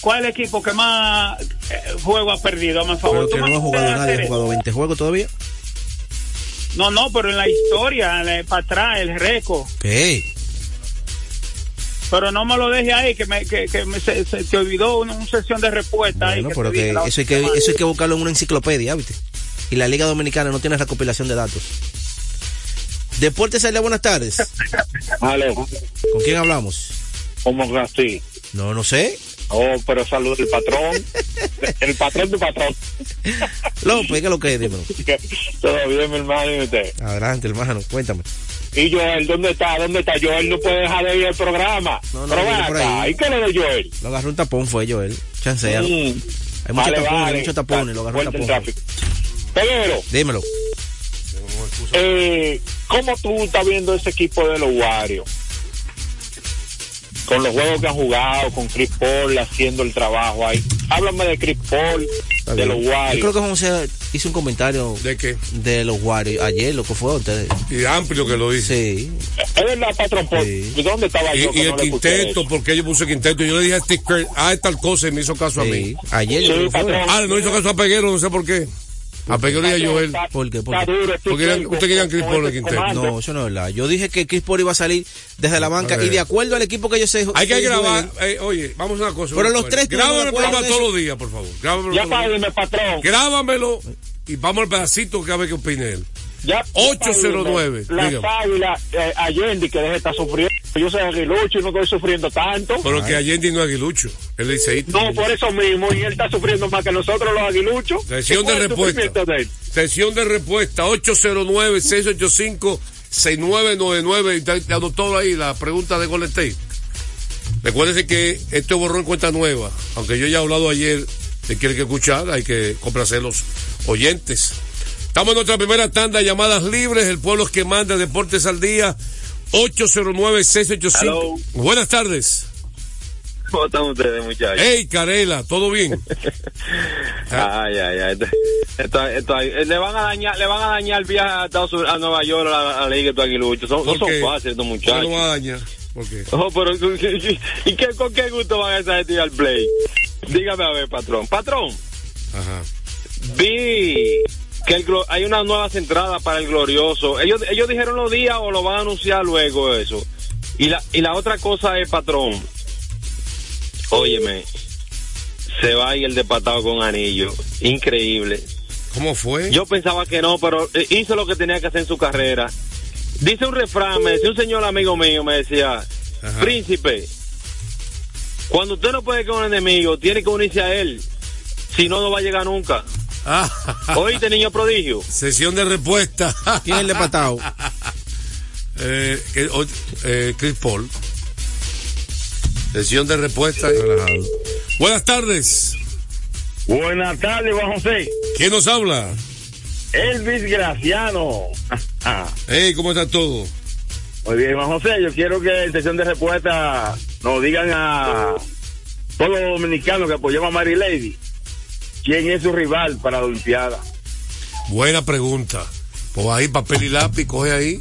¿cuál equipo que más eh, juego ha perdido? El favor. Pero ¿Tú que no me ha jugado nadie, ha jugado 20 juegos todavía. No, no, pero en la historia, para atrás, el récord. ¿Qué? Pero no me lo deje ahí, que, me, que, que me- se, se te olvidó una, una sesión de respuesta ahí. Que pero que eso hay que, semana. eso hay que buscarlo en una enciclopedia, ¿viste? Y la Liga Dominicana no tiene recopilación de datos. Deportes al día, buenas tardes. Aló, ¿Con quién hablamos? ¿cómo que así? No, no sé. Oh, pero salud el patrón. el patrón de patrón. López, ¿qué es lo que es? Dímelo. Todo bien, mi hermano, y usted. Adelante, hermano, cuéntame. Y Joel, ¿dónde está? ¿Dónde está? Joel no puede dejar de ir al programa. No, no, pero ven por ahí. ¿y qué le de Joel? Lo agarró un tapón, fue Joel. Chancea. Mm. Hay muchos Vale, tapones, vale. muchos tapones, lo agarró un tapón. Pero, Dímelo. eh, ¿cómo tú estás viendo ese equipo de los Warriors? Con los juegos que han jugado, con Chris Paul haciendo el trabajo ahí. Háblame de Chris Paul, Está de bien. los Yo Warriors. creo que José hizo un comentario. ¿De qué? De los Warriors. Ayer, lo que fue ustedes. Y amplio que lo dice. Sí. Es verdad, patrón, Paul. ¿Y ¿dónde estaba Y, yo? y el no quinteto, porque yo puse quinteto. Yo le dije a Steve Kerr, ah, tal cosa y me hizo caso a mí. Ayer, Sí, yo que fue. Ah, no hizo caso a Peguero, no sé por qué. A Peguero y a Joel. ¿Por qué? ¿Por Está qué? duro, Porque Kerr, usted quería Chris Paul en comando. No, eso no es verdad. Yo dije que Chris Paul iba a salir desde la banca y de acuerdo al equipo que ellos se Hay que grabar, eh, oye, vamos a una cosa. Pero los tres Grábame el programa todos los días, por favor. Grábamelo Ya págueme, patrón. Grábamelo y vamos al pedacito que a ver qué opina él. Ya, 809, Las águilas, eh, Allende, que deje de estar sufriendo. Yo soy aguilucho y no estoy sufriendo tanto. Pero que Allende no es aguilucho. Él dice No, por eso mismo, y él está sufriendo más que nosotros los aguiluchos. Sesión de ¿Cuál es el respuesta. de? Sesión de respuesta 809-685-6999. Y está- te anotó ahí la pregunta de Golden State. Recuérdense que esto es borrón cuenta nueva. Aunque yo ya he hablado ayer de que hay que escuchar, hay que complacer los oyentes. Estamos en nuestra primera tanda, llamadas libres, el pueblo es que manda Deportes al Día, 809-685. Buenas tardes. ¿Cómo están ustedes, muchachos? Hey, Carela, ¿todo bien? Ay, ay, ay. Esto- esto- esto- le van a dañar, le van a dañar el viaje a, Estados Unidos, a Nueva York a la, a la Liga de estos aguiluchos. Son, no ¿Por son fáciles estos ¿Qué muchachos. lo va a dañar? ¿Por qué? Oh, pero, ¿y qué, con qué gusto van a esa gente al play? Dígame a ver, patrón. Patrón, Ajá. vi que el hay unas nuevas entradas para el glorioso. Ellos, ellos dijeron los días o lo van a anunciar luego eso. Y la, y la otra cosa es, patrón, óyeme, se va y el de patado con anillo. Increíble. ¿Cómo fue? Yo pensaba que no, pero eh, hizo lo que tenía que hacer en su carrera. Dice un refrán, me decía un señor amigo mío, me decía, príncipe, cuando usted no puede con un enemigo, tiene que unirse a él. Si no, no va a llegar nunca. Oíste, niño prodigio. Sesión de respuesta. ¿Quién es el de patao? eh, eh, Chris Paul. Sesión de respuesta. Buenas tardes. Buenas tardes, Juan José. ¿Quién nos habla? Elvis Graciano. Hey, ¿cómo está todo? Muy bien, Juan José. Yo quiero que en sesión de respuesta nos digan a todos los dominicanos que apoyamos a Mary Lady quién es su rival para la Olimpiada. Buena pregunta. Pues ahí, papel y lápiz, coge ahí.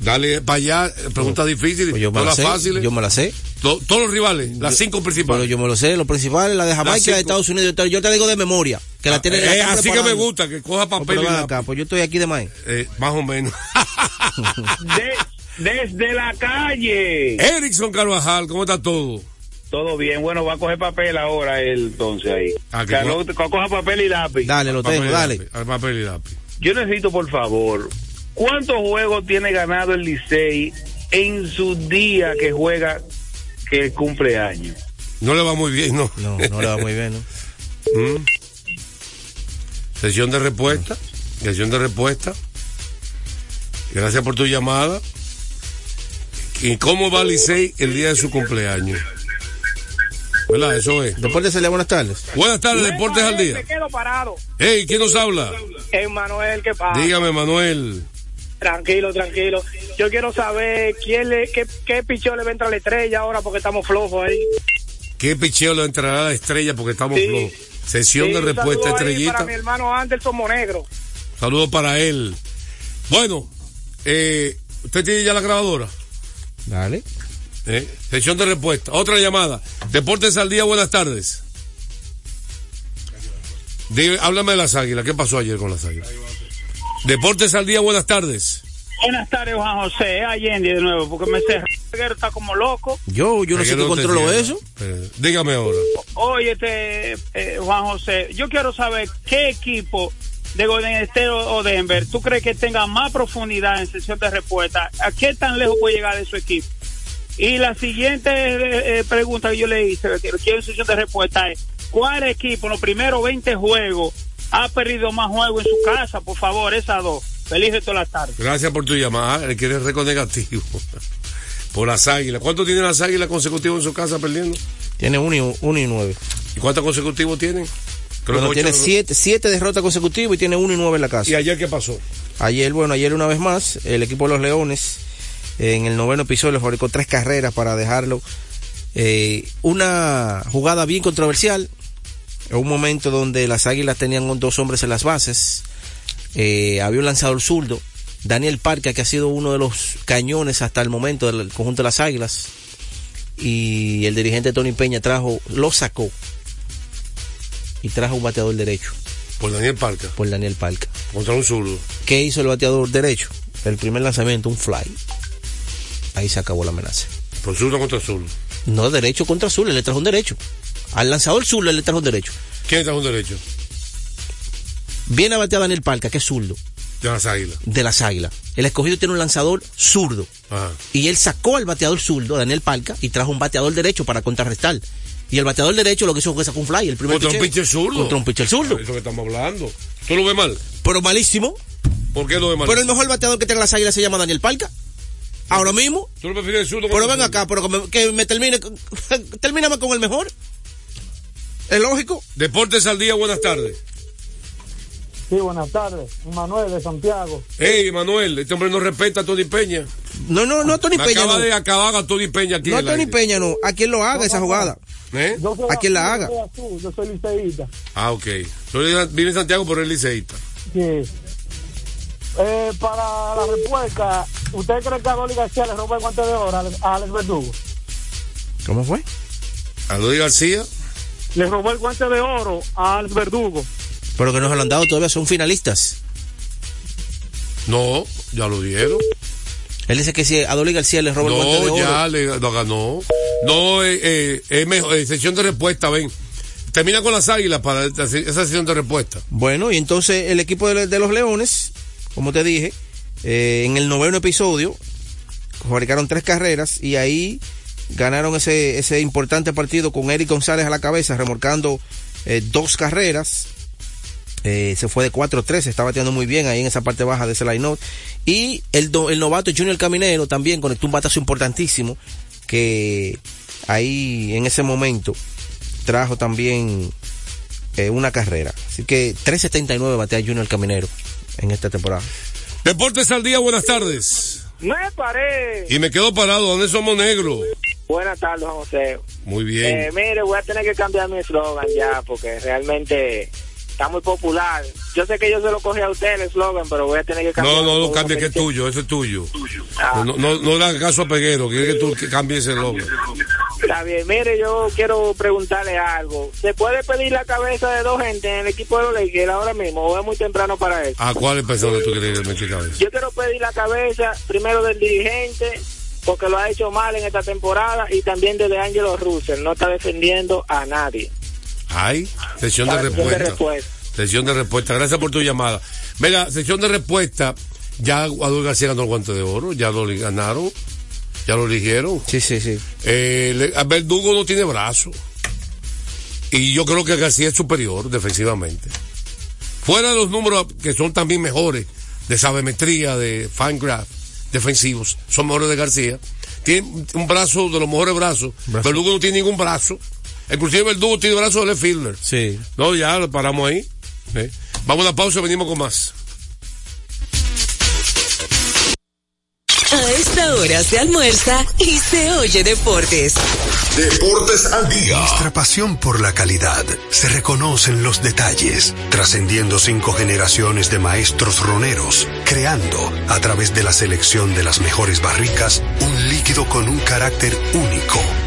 Dale para allá. Preguntas difíciles. Pues yo me la todas sé, fáciles. yo me la sé. To- todos los rivales, las cinco principales. Pero yo me lo sé, los principales, la de Jamaica y la de. Estados Unidos. Yo te, yo te digo de memoria. Que la tiene, la Eh, así que me gusta, que coja No, papel y lápiz. acá, pues yo estoy aquí de más. Eh, más o menos. De- desde la calle. Erickson Carvajal, ¿cómo está todo? Todo bien, bueno, va a coger papel ahora él, entonces ahí. Ah, que Carlos, co- coja papel y lápiz. Dale, lo Papel tengo, dale. lápiz, al papel y lápiz. Yo necesito, por favor, ¿cuántos juegos tiene ganado el Licey en su día que juega que cumple años? No le va muy bien, ¿no? No, no le va muy bien, ¿no? Mm. Sesión de respuesta. Sesión de respuesta. Gracias por tu llamada. ¿Y cómo va Licey el día de su cumpleaños? ¿Verdad? Eso es. Deportes al día, buenas tardes. Buenas tardes, Deportes al día. Me quedo parado. Hey, ¿quién nos habla? Emanuel, ¿qué pasa? Dígame, Manuel. Tranquilo, tranquilo. Yo quiero saber quién le, qué, qué pichón le va a entrar a la estrella ahora porque estamos flojos ahí. ¿Qué picheo le entrará a la estrella porque estamos Sí. flojos? Sesión Sí, de respuesta, estrellita. Para mi hermano Anderson Monegro. Saludos para él. Bueno, eh, ¿usted tiene ya la grabadora? Dale. Eh, Sesión de respuesta. Otra llamada. Deportes al día, buenas tardes. Dime, háblame de las águilas. ¿Qué pasó ayer con las águilas? Deportes al día, buenas tardes. Buenas tardes, Juan José. Es Allende de nuevo, porque me cerró. está como loco. Yo, yo no sé Reguero qué te controlo eso. Eh, dígame ahora. Oye, este, eh, Juan José, yo quiero saber qué equipo de Golden State o o Denver tú crees que tenga más profundidad en sesión de respuesta. ¿A qué tan lejos puede llegar de su equipo? Y la siguiente eh, eh, pregunta que yo le hice, que quiero sesión de respuesta es, ¿cuál equipo en los primeros 20 juegos ha perdido más juegos en su casa? Por favor, esas dos. Feliz de toda la tarde. Gracias por tu llamada. Le quiere récord negativo. por las águilas. ¿Cuánto tienen las águilas consecutivos en su casa perdiendo? Tiene uno y, uno y nueve. ¿Y cuántos consecutivos tienen? Creo Bueno, que tiene siete, siete derrotas consecutivas y tiene uno y nueve en la casa. ¿Y ayer qué pasó? Ayer, bueno, ayer una vez más, el equipo de los Leones, en el noveno episodio, le fabricó tres carreras para dejarlo. Eh, una jugada bien controversial, en un momento donde las águilas tenían dos hombres en las bases. Eh, había un lanzador zurdo, Daniel Parker, que ha sido uno de los cañones hasta el momento del conjunto de las águilas. Y el dirigente Tony Peña trajo, lo sacó y trajo un bateador derecho. Por Daniel Parker. Por Daniel Parker. Contra un zurdo. ¿Qué hizo el bateador derecho? El primer lanzamiento, un fly. Ahí se acabó la amenaza. Por zurdo contra zurdo. No, derecho contra él le trajo un derecho. Al lanzador zurdo él le trajo un derecho. ¿Quién trajo un derecho? Viene a batear Daniel Parker, que es zurdo, De las águilas. de las águilas. El escogido tiene un lanzador zurdo. y él sacó al bateador zurdo, Daniel Palca, y trajo un bateador derecho para contrarrestar. Y el bateador derecho lo que hizo fue sacar un fly, el primer Contra un pitcher zurdo. Contra un pitcher zurdo. Eso que estamos hablando. ¿Tú lo ves mal? Pero malísimo. ¿Por qué lo ves mal? Pero el mejor bateador que tiene las águilas se llama Daniel Palca. Ahora mismo. ¿Tú lo prefieres el zurdo? Pero ven acá, pero que me, que me termine. con- Termíname con el mejor. ¿Es lógico? Deportes al día, buenas tardes. Sí, buenas tardes. Manuel de Santiago. Hey, Manuel, este hombre no respeta a Tony Peña. No, no, no, Tony Me Peña. acaba no. de acabar a Tony Peña aquí. No, en Tony aire. Peña no. A quien lo haga esa jugada. ¿Eh? Yo soy A quien la azul, haga. Yo soy azul, yo soy liceísta. Ah, ok. Tú vives en Santiago, pero es liceísta. Sí. Eh, para la respuesta, ¿usted cree que a Dolly García le robó el guante de oro a Alex, Verdugo? ¿Cómo fue? A Luis García. Le robó el guante de oro a Alex Verdugo. Pero que no se lo han dado todavía, son finalistas. No, ya lo dieron. Él dice que si a Dolly García le roba el guante de No, oro. ya le, lo ganó. No, eh, eh, es mejor, eh, sesión de respuesta, ven. Termina con las águilas para esa esa sesión de respuesta. Bueno, y entonces el equipo de, de los Leones, como te dije, eh, en el noveno episodio, fabricaron tres carreras y ahí ganaron ese, ese importante partido con Eric González a la cabeza, remolcando eh, dos carreras. Eh, se fue de 4-3, estaba bateando muy bien ahí en esa parte baja de ese line Y el, el novato Junior Caminero también conectó un batazo importantísimo que ahí en ese momento trajo también una carrera. Así que 3.79 batea Junior Caminero en esta temporada. Deportes al día, buenas tardes. Me paré. Y me quedo parado, ¿dónde somos negros? Buenas tardes, José. Muy bien. Eh, mire, voy a tener que cambiar mi eslogan ya, porque realmente está muy popular. Yo sé que yo se lo cogí a usted el eslogan, pero voy a tener que cambiar. No, no, no cambie, que es tuyo, eso es tuyo. No, no, no le hagas caso a Peguero, quiere que tú cambies ese logo. Está bien, mire, yo quiero preguntarle algo. ¿Se puede pedir la cabeza de dos gente en el equipo de los Lakers ahora mismo o es muy temprano para eso? ¿A cuáles personas tú quieres meter cabeza? Yo quiero pedir la cabeza primero del dirigente, porque lo ha hecho mal en esta temporada, y también de Angelo Russell. No está defendiendo a nadie. Ay, sesión de respuesta. Sesión de respuesta. Gracias por tu llamada. Mira, sesión de respuesta. Ya Adolfo García ganó el guante de oro. Ya lo ganaron. Ya lo eligieron. Sí, sí, sí. Eh, le- Verdugo no tiene brazo. Y yo creo que García es superior defensivamente. Fuera de los números que son también mejores de sabemetría, de Fangraph, defensivos, son mejores de García. Tiene un brazo de los mejores brazos. Verdugo no tiene ningún brazo. Inclusive Verdugo tiene brazo de fielder. Sí. No, ya lo paramos ahí. ¿eh? Vamos a la pausa y venimos con más. A esta hora se almuerza y se oye deportes. Deportes al día. Nuestra pasión por la calidad se reconoce en los detalles, trascendiendo cinco generaciones de maestros roneros, creando, a través de la selección de las mejores barricas, un líquido con un carácter único,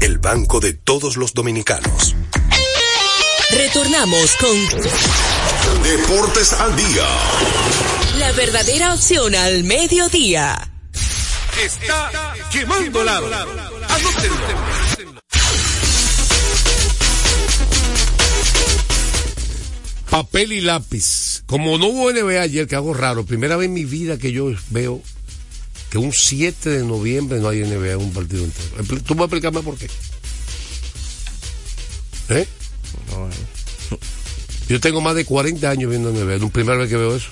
el banco de todos los dominicanos. Retornamos con Deportes al día. la verdadera opción al mediodía. Está quemando lado. Anótenlo. Papel y lápiz. Como no hubo NBA ayer, que hago raro, primera vez en mi vida que yo veo que un 7 de noviembre no hay NBA en un partido entero. ¿Tú puedes explicarme por qué? ¿Eh? Yo tengo más de 40 años viendo NBA, es la primera vez que veo eso.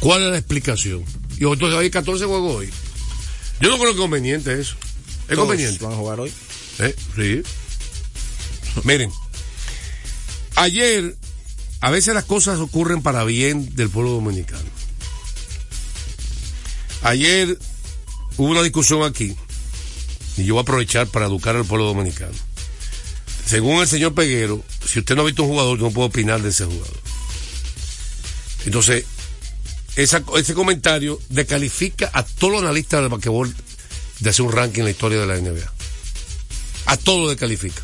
¿Cuál es la explicación? Y entonces hay 14 juegos hoy. Yo no creo que es conveniente eso. Es Todos conveniente. van a jugar hoy. Eh, Sí. Miren, ayer, a veces las cosas ocurren para bien del pueblo dominicano. Ayer hubo una discusión aquí, y yo voy a aprovechar para educar al pueblo dominicano. Según el señor Peguero, si usted no ha visto un jugador, no puedo opinar de ese jugador. Entonces, ese comentario descalifica a todos los analistas de basquetbol de hacer un ranking en la historia de la NBA. A todo lo descalifica.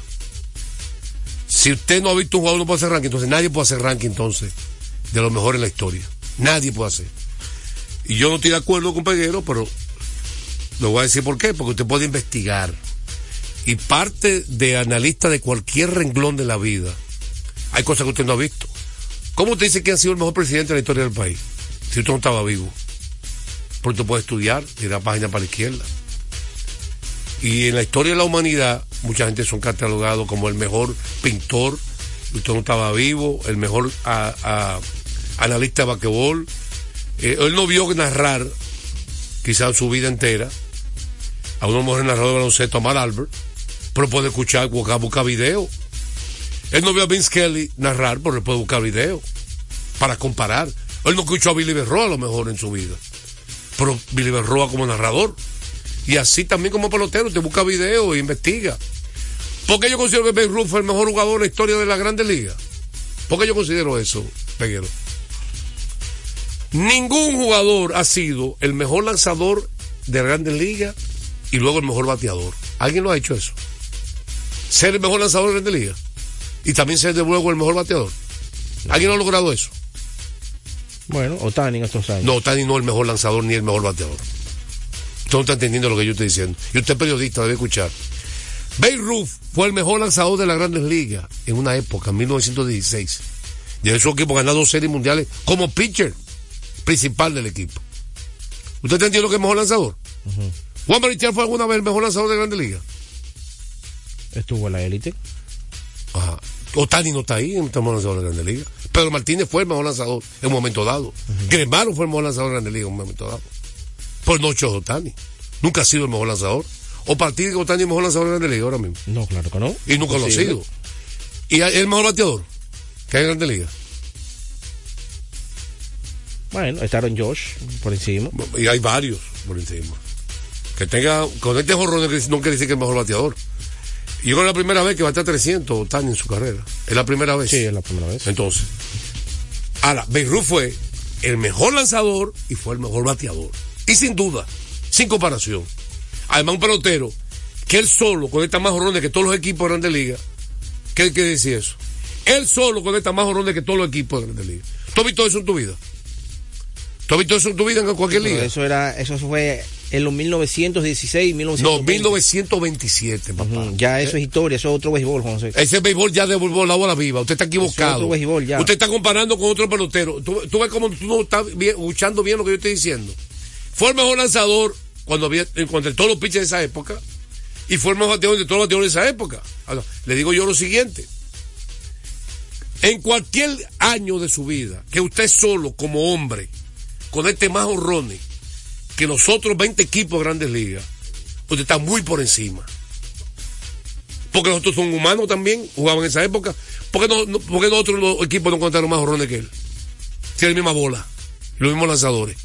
Si usted no ha visto un jugador, no puede hacer ranking, entonces nadie puede hacer ranking entonces de lo mejor en la historia. Nadie puede hacer. Y yo no estoy de acuerdo con pero lo voy a decir por qué, porque usted puede investigar. Y parte de analista de cualquier renglón de la vida, hay cosas que usted no ha visto. ¿Cómo usted dice que ha sido el mejor presidente de la historia del país? Si usted no estaba vivo. Porque usted puede estudiar, tirar página para la izquierda. Y en la historia de la humanidad, mucha gente son catalogados como el mejor pintor, usted no estaba vivo, el mejor a- a- analista de basquetbol. Eh, él no vio narrar, quizás su vida entera, a una mujer narrador de baloncesto, a Mar Albert, pero puede escuchar, buscar, buscar video. Él no vio a Vince Kelly narrar, pero puede buscar video para comparar. Él no escuchó a Billy Berroa a lo mejor en su vida, pero Billy Berroa como narrador. Y así también como pelotero, te busca video e investiga. ¿Por qué yo considero que Ben Ruth fue el mejor jugador en la historia de la Grandes Ligas? ¿Por qué yo considero eso, Peguero? Ningún jugador ha sido el mejor lanzador de Grandes Ligas y luego el mejor bateador. ¿Alguien lo ha hecho eso? Ser el mejor lanzador de la Grandes Ligas y también ser de luego el mejor bateador. ¿Alguien lo ha logrado eso? Bueno, Otani en estos años. No, Tani no es el mejor lanzador ni el mejor bateador. Usted no está entendiendo lo que yo estoy diciendo. Y usted periodista, debe escuchar. Babe Ruth fue el mejor lanzador de las grandes ligas en una época, en 1916. Y en su equipo ganó dos series mundiales como pitcher principal del equipo. ¿Usted está entendiendo que es mejor lanzador? Juan Marichal fue alguna vez el mejor lanzador de grandes ligas. Estuvo en la élite. Ajá. Otani no está ahí, no está el mejor lanzador de grandes ligas. Pedro Martínez fue el mejor lanzador en un momento dado. Gremaro fue el mejor lanzador de grandes ligas en un momento dado. Por no Ocho Otani. Nunca ha sido el mejor lanzador. O partir que Otani es el mejor lanzador de grandes ligas ahora mismo. No, claro que no. Y nunca lo ha sido. ¿Y el mejor bateador? que hay en grandes ligas? Bueno, estaron Josh por encima. Y hay varios por encima. Que tenga, con este jorrón no quiere decir que es el mejor bateador. Y yo creo que es la primera vez que batea 300 Otani en su carrera. Es la primera vez. Sí, es la primera vez. Entonces, ahora, Beirut fue el mejor lanzador y fue el mejor bateador. Y sin duda, sin comparación. Además, un pelotero que él solo conecta más jorrones que todos los equipos de Grandes Ligas. ¿Qué quiere decir eso? Él solo conecta más jorrones que todos los equipos de Grandes Ligas. ¿Tú has visto eso en tu vida? ¿Tú has visto eso en tu vida en cualquier liga? eso era, eso fue en los 1916, No, 1920. 1927, papá. Ujú, Ya eso es historia, eso es otro béisbol, José. Ese béisbol ya devolvió la bola viva. Usted está equivocado. otro béisbol ya. Usted está comparando con otro pelotero. Tú, tú ves como tú no estás bien- escuchando bien lo que yo estoy diciendo. Fue el mejor lanzador cuando había, todos los pitchers de esa época. Y fue el mejor bateador de todos los bateadores de esa época. Ahora, le digo yo lo siguiente. En cualquier año de su vida, que usted solo, como hombre, conecte más honrones que los otros 20 equipos de grandes ligas, usted está muy por encima porque nosotros somos humanos también, jugaban en esa época. ¿Por qué, no, no- por qué nosotros los equipos no contaron más jorrones que él? Tiene la misma bola, los mismos lanzadores.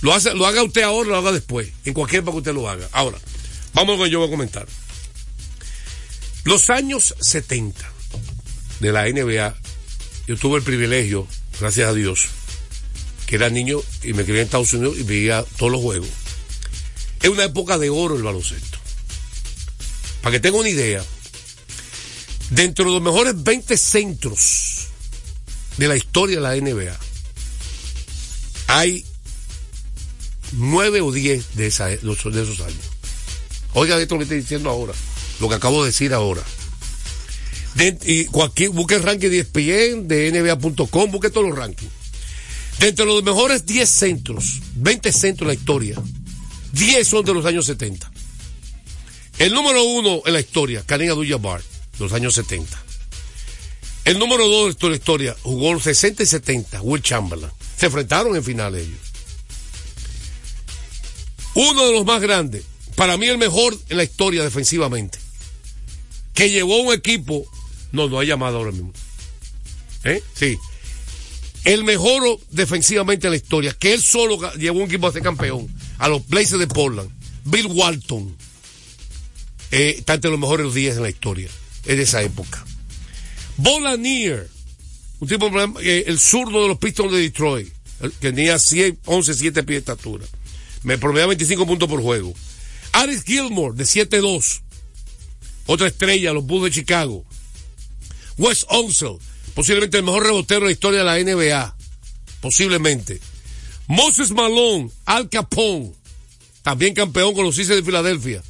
Lo, hace, lo haga usted ahora, lo haga después, en cualquier época que usted lo haga. Ahora, vamos a lo que yo voy a comentar. Los años 70 de la NBA, yo tuve el privilegio, gracias a Dios, que era niño y me crié en Estados Unidos y veía todos los juegos. Es una época de oro el baloncesto. Para que tenga una idea, dentro de los mejores 20 centros de la historia de la NBA, hay 9 o 10 de, esos años. Oiga esto que estoy diciendo ahora, lo que acabo de decir ahora. Y busque el ranking de ESPN, de NBA.com, busque todos los rankings. De los mejores 10 centros, 20 centros de la historia, 10 son de los años 70. El número uno en la historia, Karim Abdul-Jabbar, los años 70. El número dos de la historia, jugó los 60 y 70, Will Chamberlain. Se enfrentaron en final ellos. Uno de los más grandes, para mí el mejor en la historia defensivamente, que llevó un equipo, no, no hay llamado ahora mismo. ¿Eh? Sí. El mejor defensivamente en la historia, que él solo llevó un equipo a ser campeón, a los Blazers de Portland, Bill Walton, eh, está entre los mejores días en la historia, de esa época. Bolanier, un tipo, eh, el zurdo de los Pistons de Detroit, que tenía 11, 7 pies de estatura. Me promedia 25 puntos por juego. Aris Gilmore, de 7-2. Otra estrella, los Bulls de Chicago. Wes Onsel, posiblemente el mejor rebotero de la historia de la NBA. Posiblemente. Moses Malone, Al Capone, también campeón con los Sixers de Filadelfia.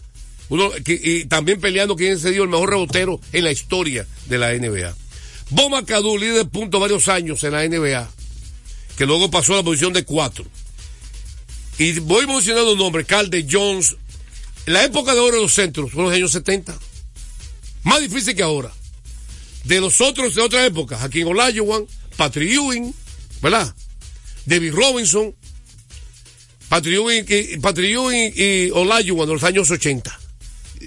Uno, y también peleando quién se dio el mejor rebotero en la historia de la NBA. Boma Cadu, líder de puntos varios años en la NBA, que luego pasó a la posición de cuatro. Y voy mencionando nombres, Calde, Jones. La época de oro de los centros fue los años 70. Más difícil que ahora. De los otros de otra época, aquí en Olajuwon, Patrick Ewing, ¿verdad? David Robinson, Patrick Ewing, y, Patrick Ewing y Olajuwon de los años 80.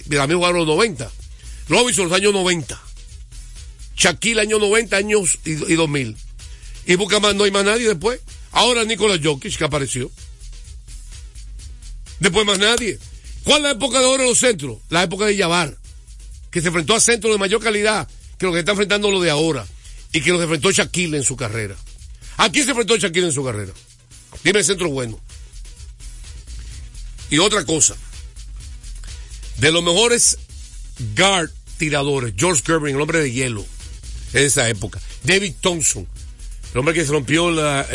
También jugaron los 90. Robinson los años 90. Shaquille años 90, años y, y 2000. Y busca más, no hay más nadie después. Ahora Nicolás Jokic que apareció. Después más nadie. ¿Cuál es la época de oro de los centros? La época de Yavar, que se enfrentó a centros de mayor calidad que lo que está enfrentando lo de ahora y que lo enfrentó Shaquille en su carrera. ¿A quién se enfrentó Shaquille en su carrera? Dime el centro bueno. Y otra cosa, de los mejores guard tiradores, George Gervin, el hombre de hielo, en esa época. David Thompson, el hombre que se rompió la,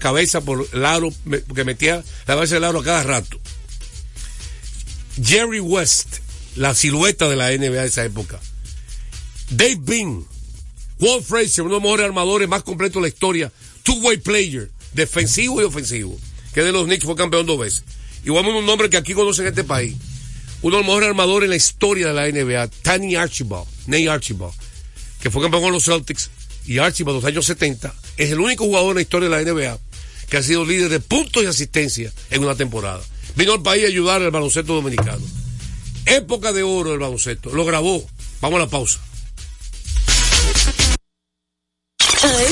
cabeza por el aro, que metía la base del aro a cada rato. Jerry West, la silueta de la NBA de esa época. Dave Bean, Walt Frazier, uno de los mejores armadores más completos de la historia. Two-way player, defensivo y ofensivo, que de los Knicks fue campeón dos veces. Igual un nombre que aquí conocen en este país. Uno de los mejores armadores en la historia de la NBA, Tany Archibald, Nate Archibald, que fue campeón con los Celtics y Archibald de los años 70, es el único jugador en la historia de la NBA que ha sido líder de puntos y asistencia en una temporada. Vino al país a ayudar al baloncesto dominicano. Época de oro del baloncesto. Lo grabó. Vamos a la pausa. A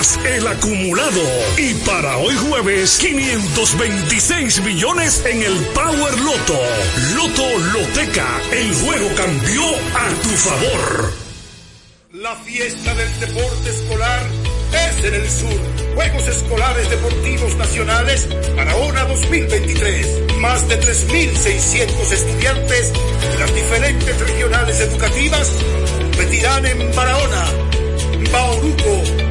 el acumulado. Y para hoy jueves, 526 millones en el Power Loto. Loto Loteca, el juego cambió a tu favor. La fiesta del deporte escolar es en el sur. Juegos Escolares Deportivos Nacionales Barahona 2023. Más de 3.600 estudiantes de las diferentes regionales educativas competirán en Barahona, Bauruco,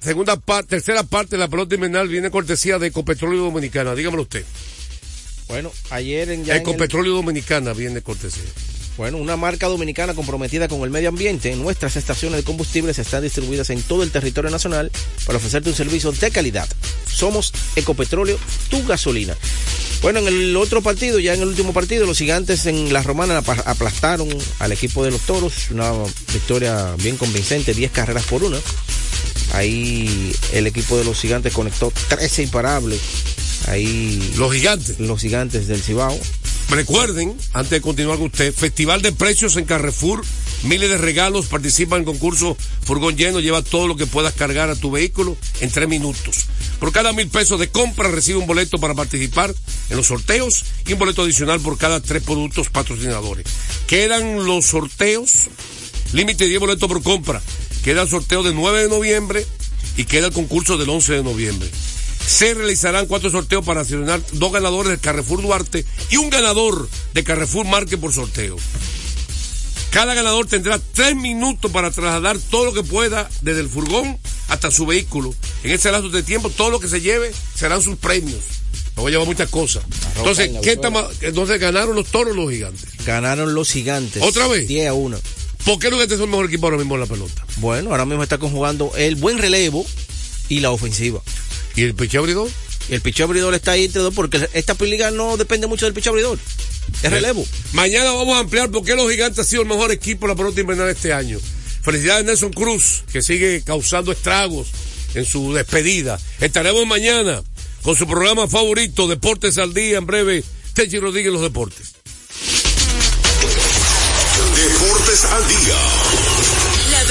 Segunda parte, tercera parte de la pelota invernal viene cortesía de Ecopetróleo Dominicana. Dígamelo usted. Bueno, ayer en ya en Ecopetróleo Dominicana viene cortesía. Bueno, una marca dominicana comprometida con el medio ambiente. Nuestras estaciones de combustibles están distribuidas en todo el territorio nacional para ofrecerte un servicio de calidad. Somos Ecopetróleo, tu gasolina. Bueno, en el otro partido, ya en el último partido, los gigantes en la romana aplastaron al equipo de los toros. Una victoria bien convincente, 10 carreras por una. Ahí el equipo de los gigantes conectó 13 imparables. Ahí. Los gigantes. Los gigantes del Cibao. Recuerden, antes de continuar con usted, Festival de Precios en Carrefour, miles de regalos, participa en concurso Furgón Lleno, lleva todo lo que puedas cargar a tu vehículo en tres minutos. Por cada mil pesos de compra recibe un boleto para participar en los sorteos y un boleto adicional por cada tres productos patrocinadores. Quedan los sorteos, límite 10 boletos por compra. Queda el sorteo del 9 de noviembre y queda el concurso del 11 de noviembre. Se realizarán cuatro sorteos para seleccionar dos ganadores del Carrefour Duarte y un ganador de Carrefour Marque por sorteo. Cada ganador tendrá tres minutos para trasladar todo lo que pueda desde el furgón hasta su vehículo. En ese lapso de tiempo, todo lo que se lleve serán sus premios. Me voy a llevar muchas cosas. Entonces, ¿qué tama- entonces ganaron los toros los gigantes. Ganaron los gigantes. ¿Otra vez? 10 a 1. ¿Por qué los gigantes son el mejor equipo ahora mismo en la pelota? Bueno, ahora mismo está conjugando el buen relevo y la ofensiva. ¿Y el picheo abridor? Y el picheo abridor está ahí entre dos porque esta liga no depende mucho del picheo abridor. Es relevo. Mañana vamos a ampliar por qué los gigantes han sido el mejor equipo de la pelota invernal este año. Felicidades Nelson Cruz, que sigue causando estragos en su despedida. Estaremos mañana con su programa favorito, Deportes al Día, en breve, Techi Rodríguez los deportes. Deportes al día.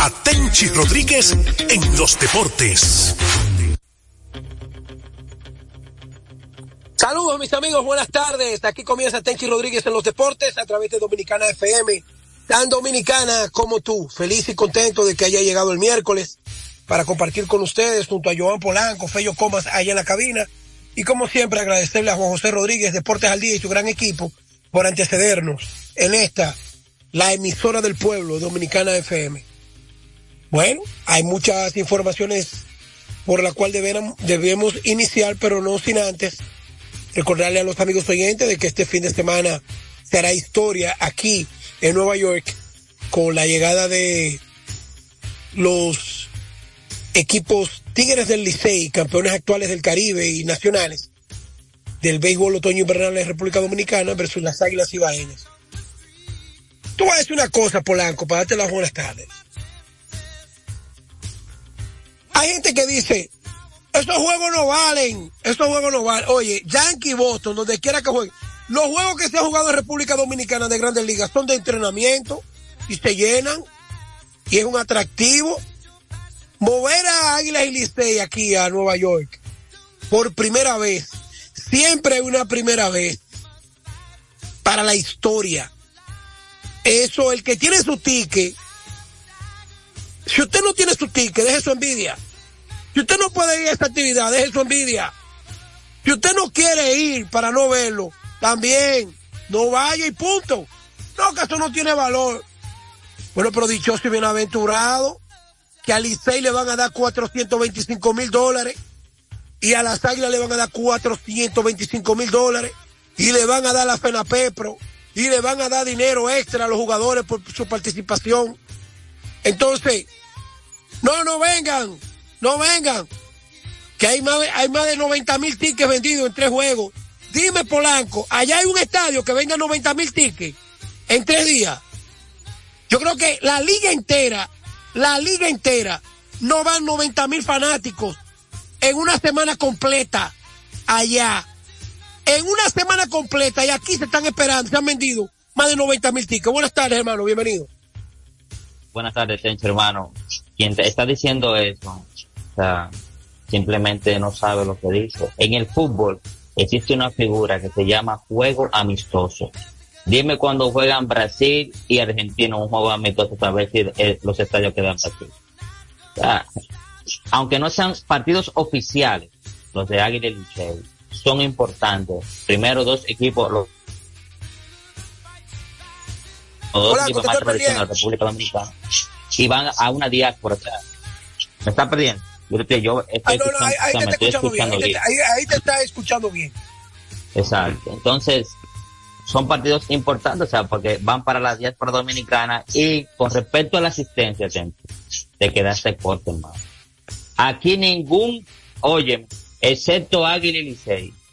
a Tenchi Rodríguez en los deportes. Saludos mis amigos, buenas tardes. Aquí comienza Tenchi Rodríguez en los deportes a través de Dominicana FM. Tan dominicana como tú, feliz y contento de que haya llegado el miércoles para compartir con ustedes junto a Joan Polanco, Fello Comas allá en la cabina. Y como siempre agradecerle a Juan José Rodríguez, Deportes al Día y su gran equipo por antecedernos en esta, la emisora del pueblo, Dominicana FM. Bueno, hay muchas informaciones por la cual debemos, iniciar, pero no sin antes recordarle a los amigos oyentes de que este fin de semana será historia aquí en Nueva York con la llegada de los equipos Tigres del Licey, campeones actuales del Caribe y nacionales del béisbol otoño invernal en República Dominicana versus las Águilas Ibaeñas. Tú vas a decir una cosa, Polanco, para darte las buenas tardes. Hay gente que dice, esos juegos no valen, esos juegos no valen. Oye, Yankee Boston, donde quiera que jueguen, los juegos que se han jugado en República Dominicana de grandes ligas son de entrenamiento y se llenan y es un atractivo. Mover a Águilas y Licey aquí a Nueva York por primera vez, siempre una primera vez para la historia. Eso, el que tiene su ticket, si usted no tiene su ticket, deje su envidia. Si usted no puede ir a esta actividad, deje su envidia. Si usted no quiere ir para no verlo, también no vaya y punto. No, que eso no tiene valor. Bueno, pero dichoso y bienaventurado, que a Licey le van a dar 425 mil dólares y a las Águilas le van a dar 425 mil dólares y le van a dar la FENAPEPRO y le van a dar dinero extra a los jugadores por su participación. Entonces, no, no vengan, no vengan, que hay más, de- hay más de 90 mil tickets vendidos en tres juegos. Dime, Polanco, allá hay un estadio que venga 90 mil tickets en tres días. Yo creo que la liga entera, la liga entera, no van 90 mil fanáticos en una semana completa allá. En una semana completa y aquí se están esperando, se han vendido más de 90 mil tickets. Buenas tardes, hermano, bienvenido. Buenas tardes, Tencho, hermano. Quien te está diciendo eso, o sea, simplemente no sabe lo que dice. En el fútbol existe una figura que se llama juego amistoso. Dime cuando juegan Brasil y Argentina un juego amistoso para ver si eh, los estadios quedan vacíos. Aunque no sean partidos oficiales, los de Águila y son importantes. Primero dos equipos, los Hola, más estoy tradicionales de la República Dominicana y van a una diáspora. Sea, me está perdiendo. Yo, estoy Ah, no, no, ahí, ahí te está estoy escuchando bien. bien. ahí- ahí te está escuchando bien. Exacto. Entonces, son partidos importantes, o sea, porque van para la diáspora dominicana y con respecto a la asistencia, gente, te quedaste corto, hermano. Aquí ningún, oye, excepto Águila y Licey,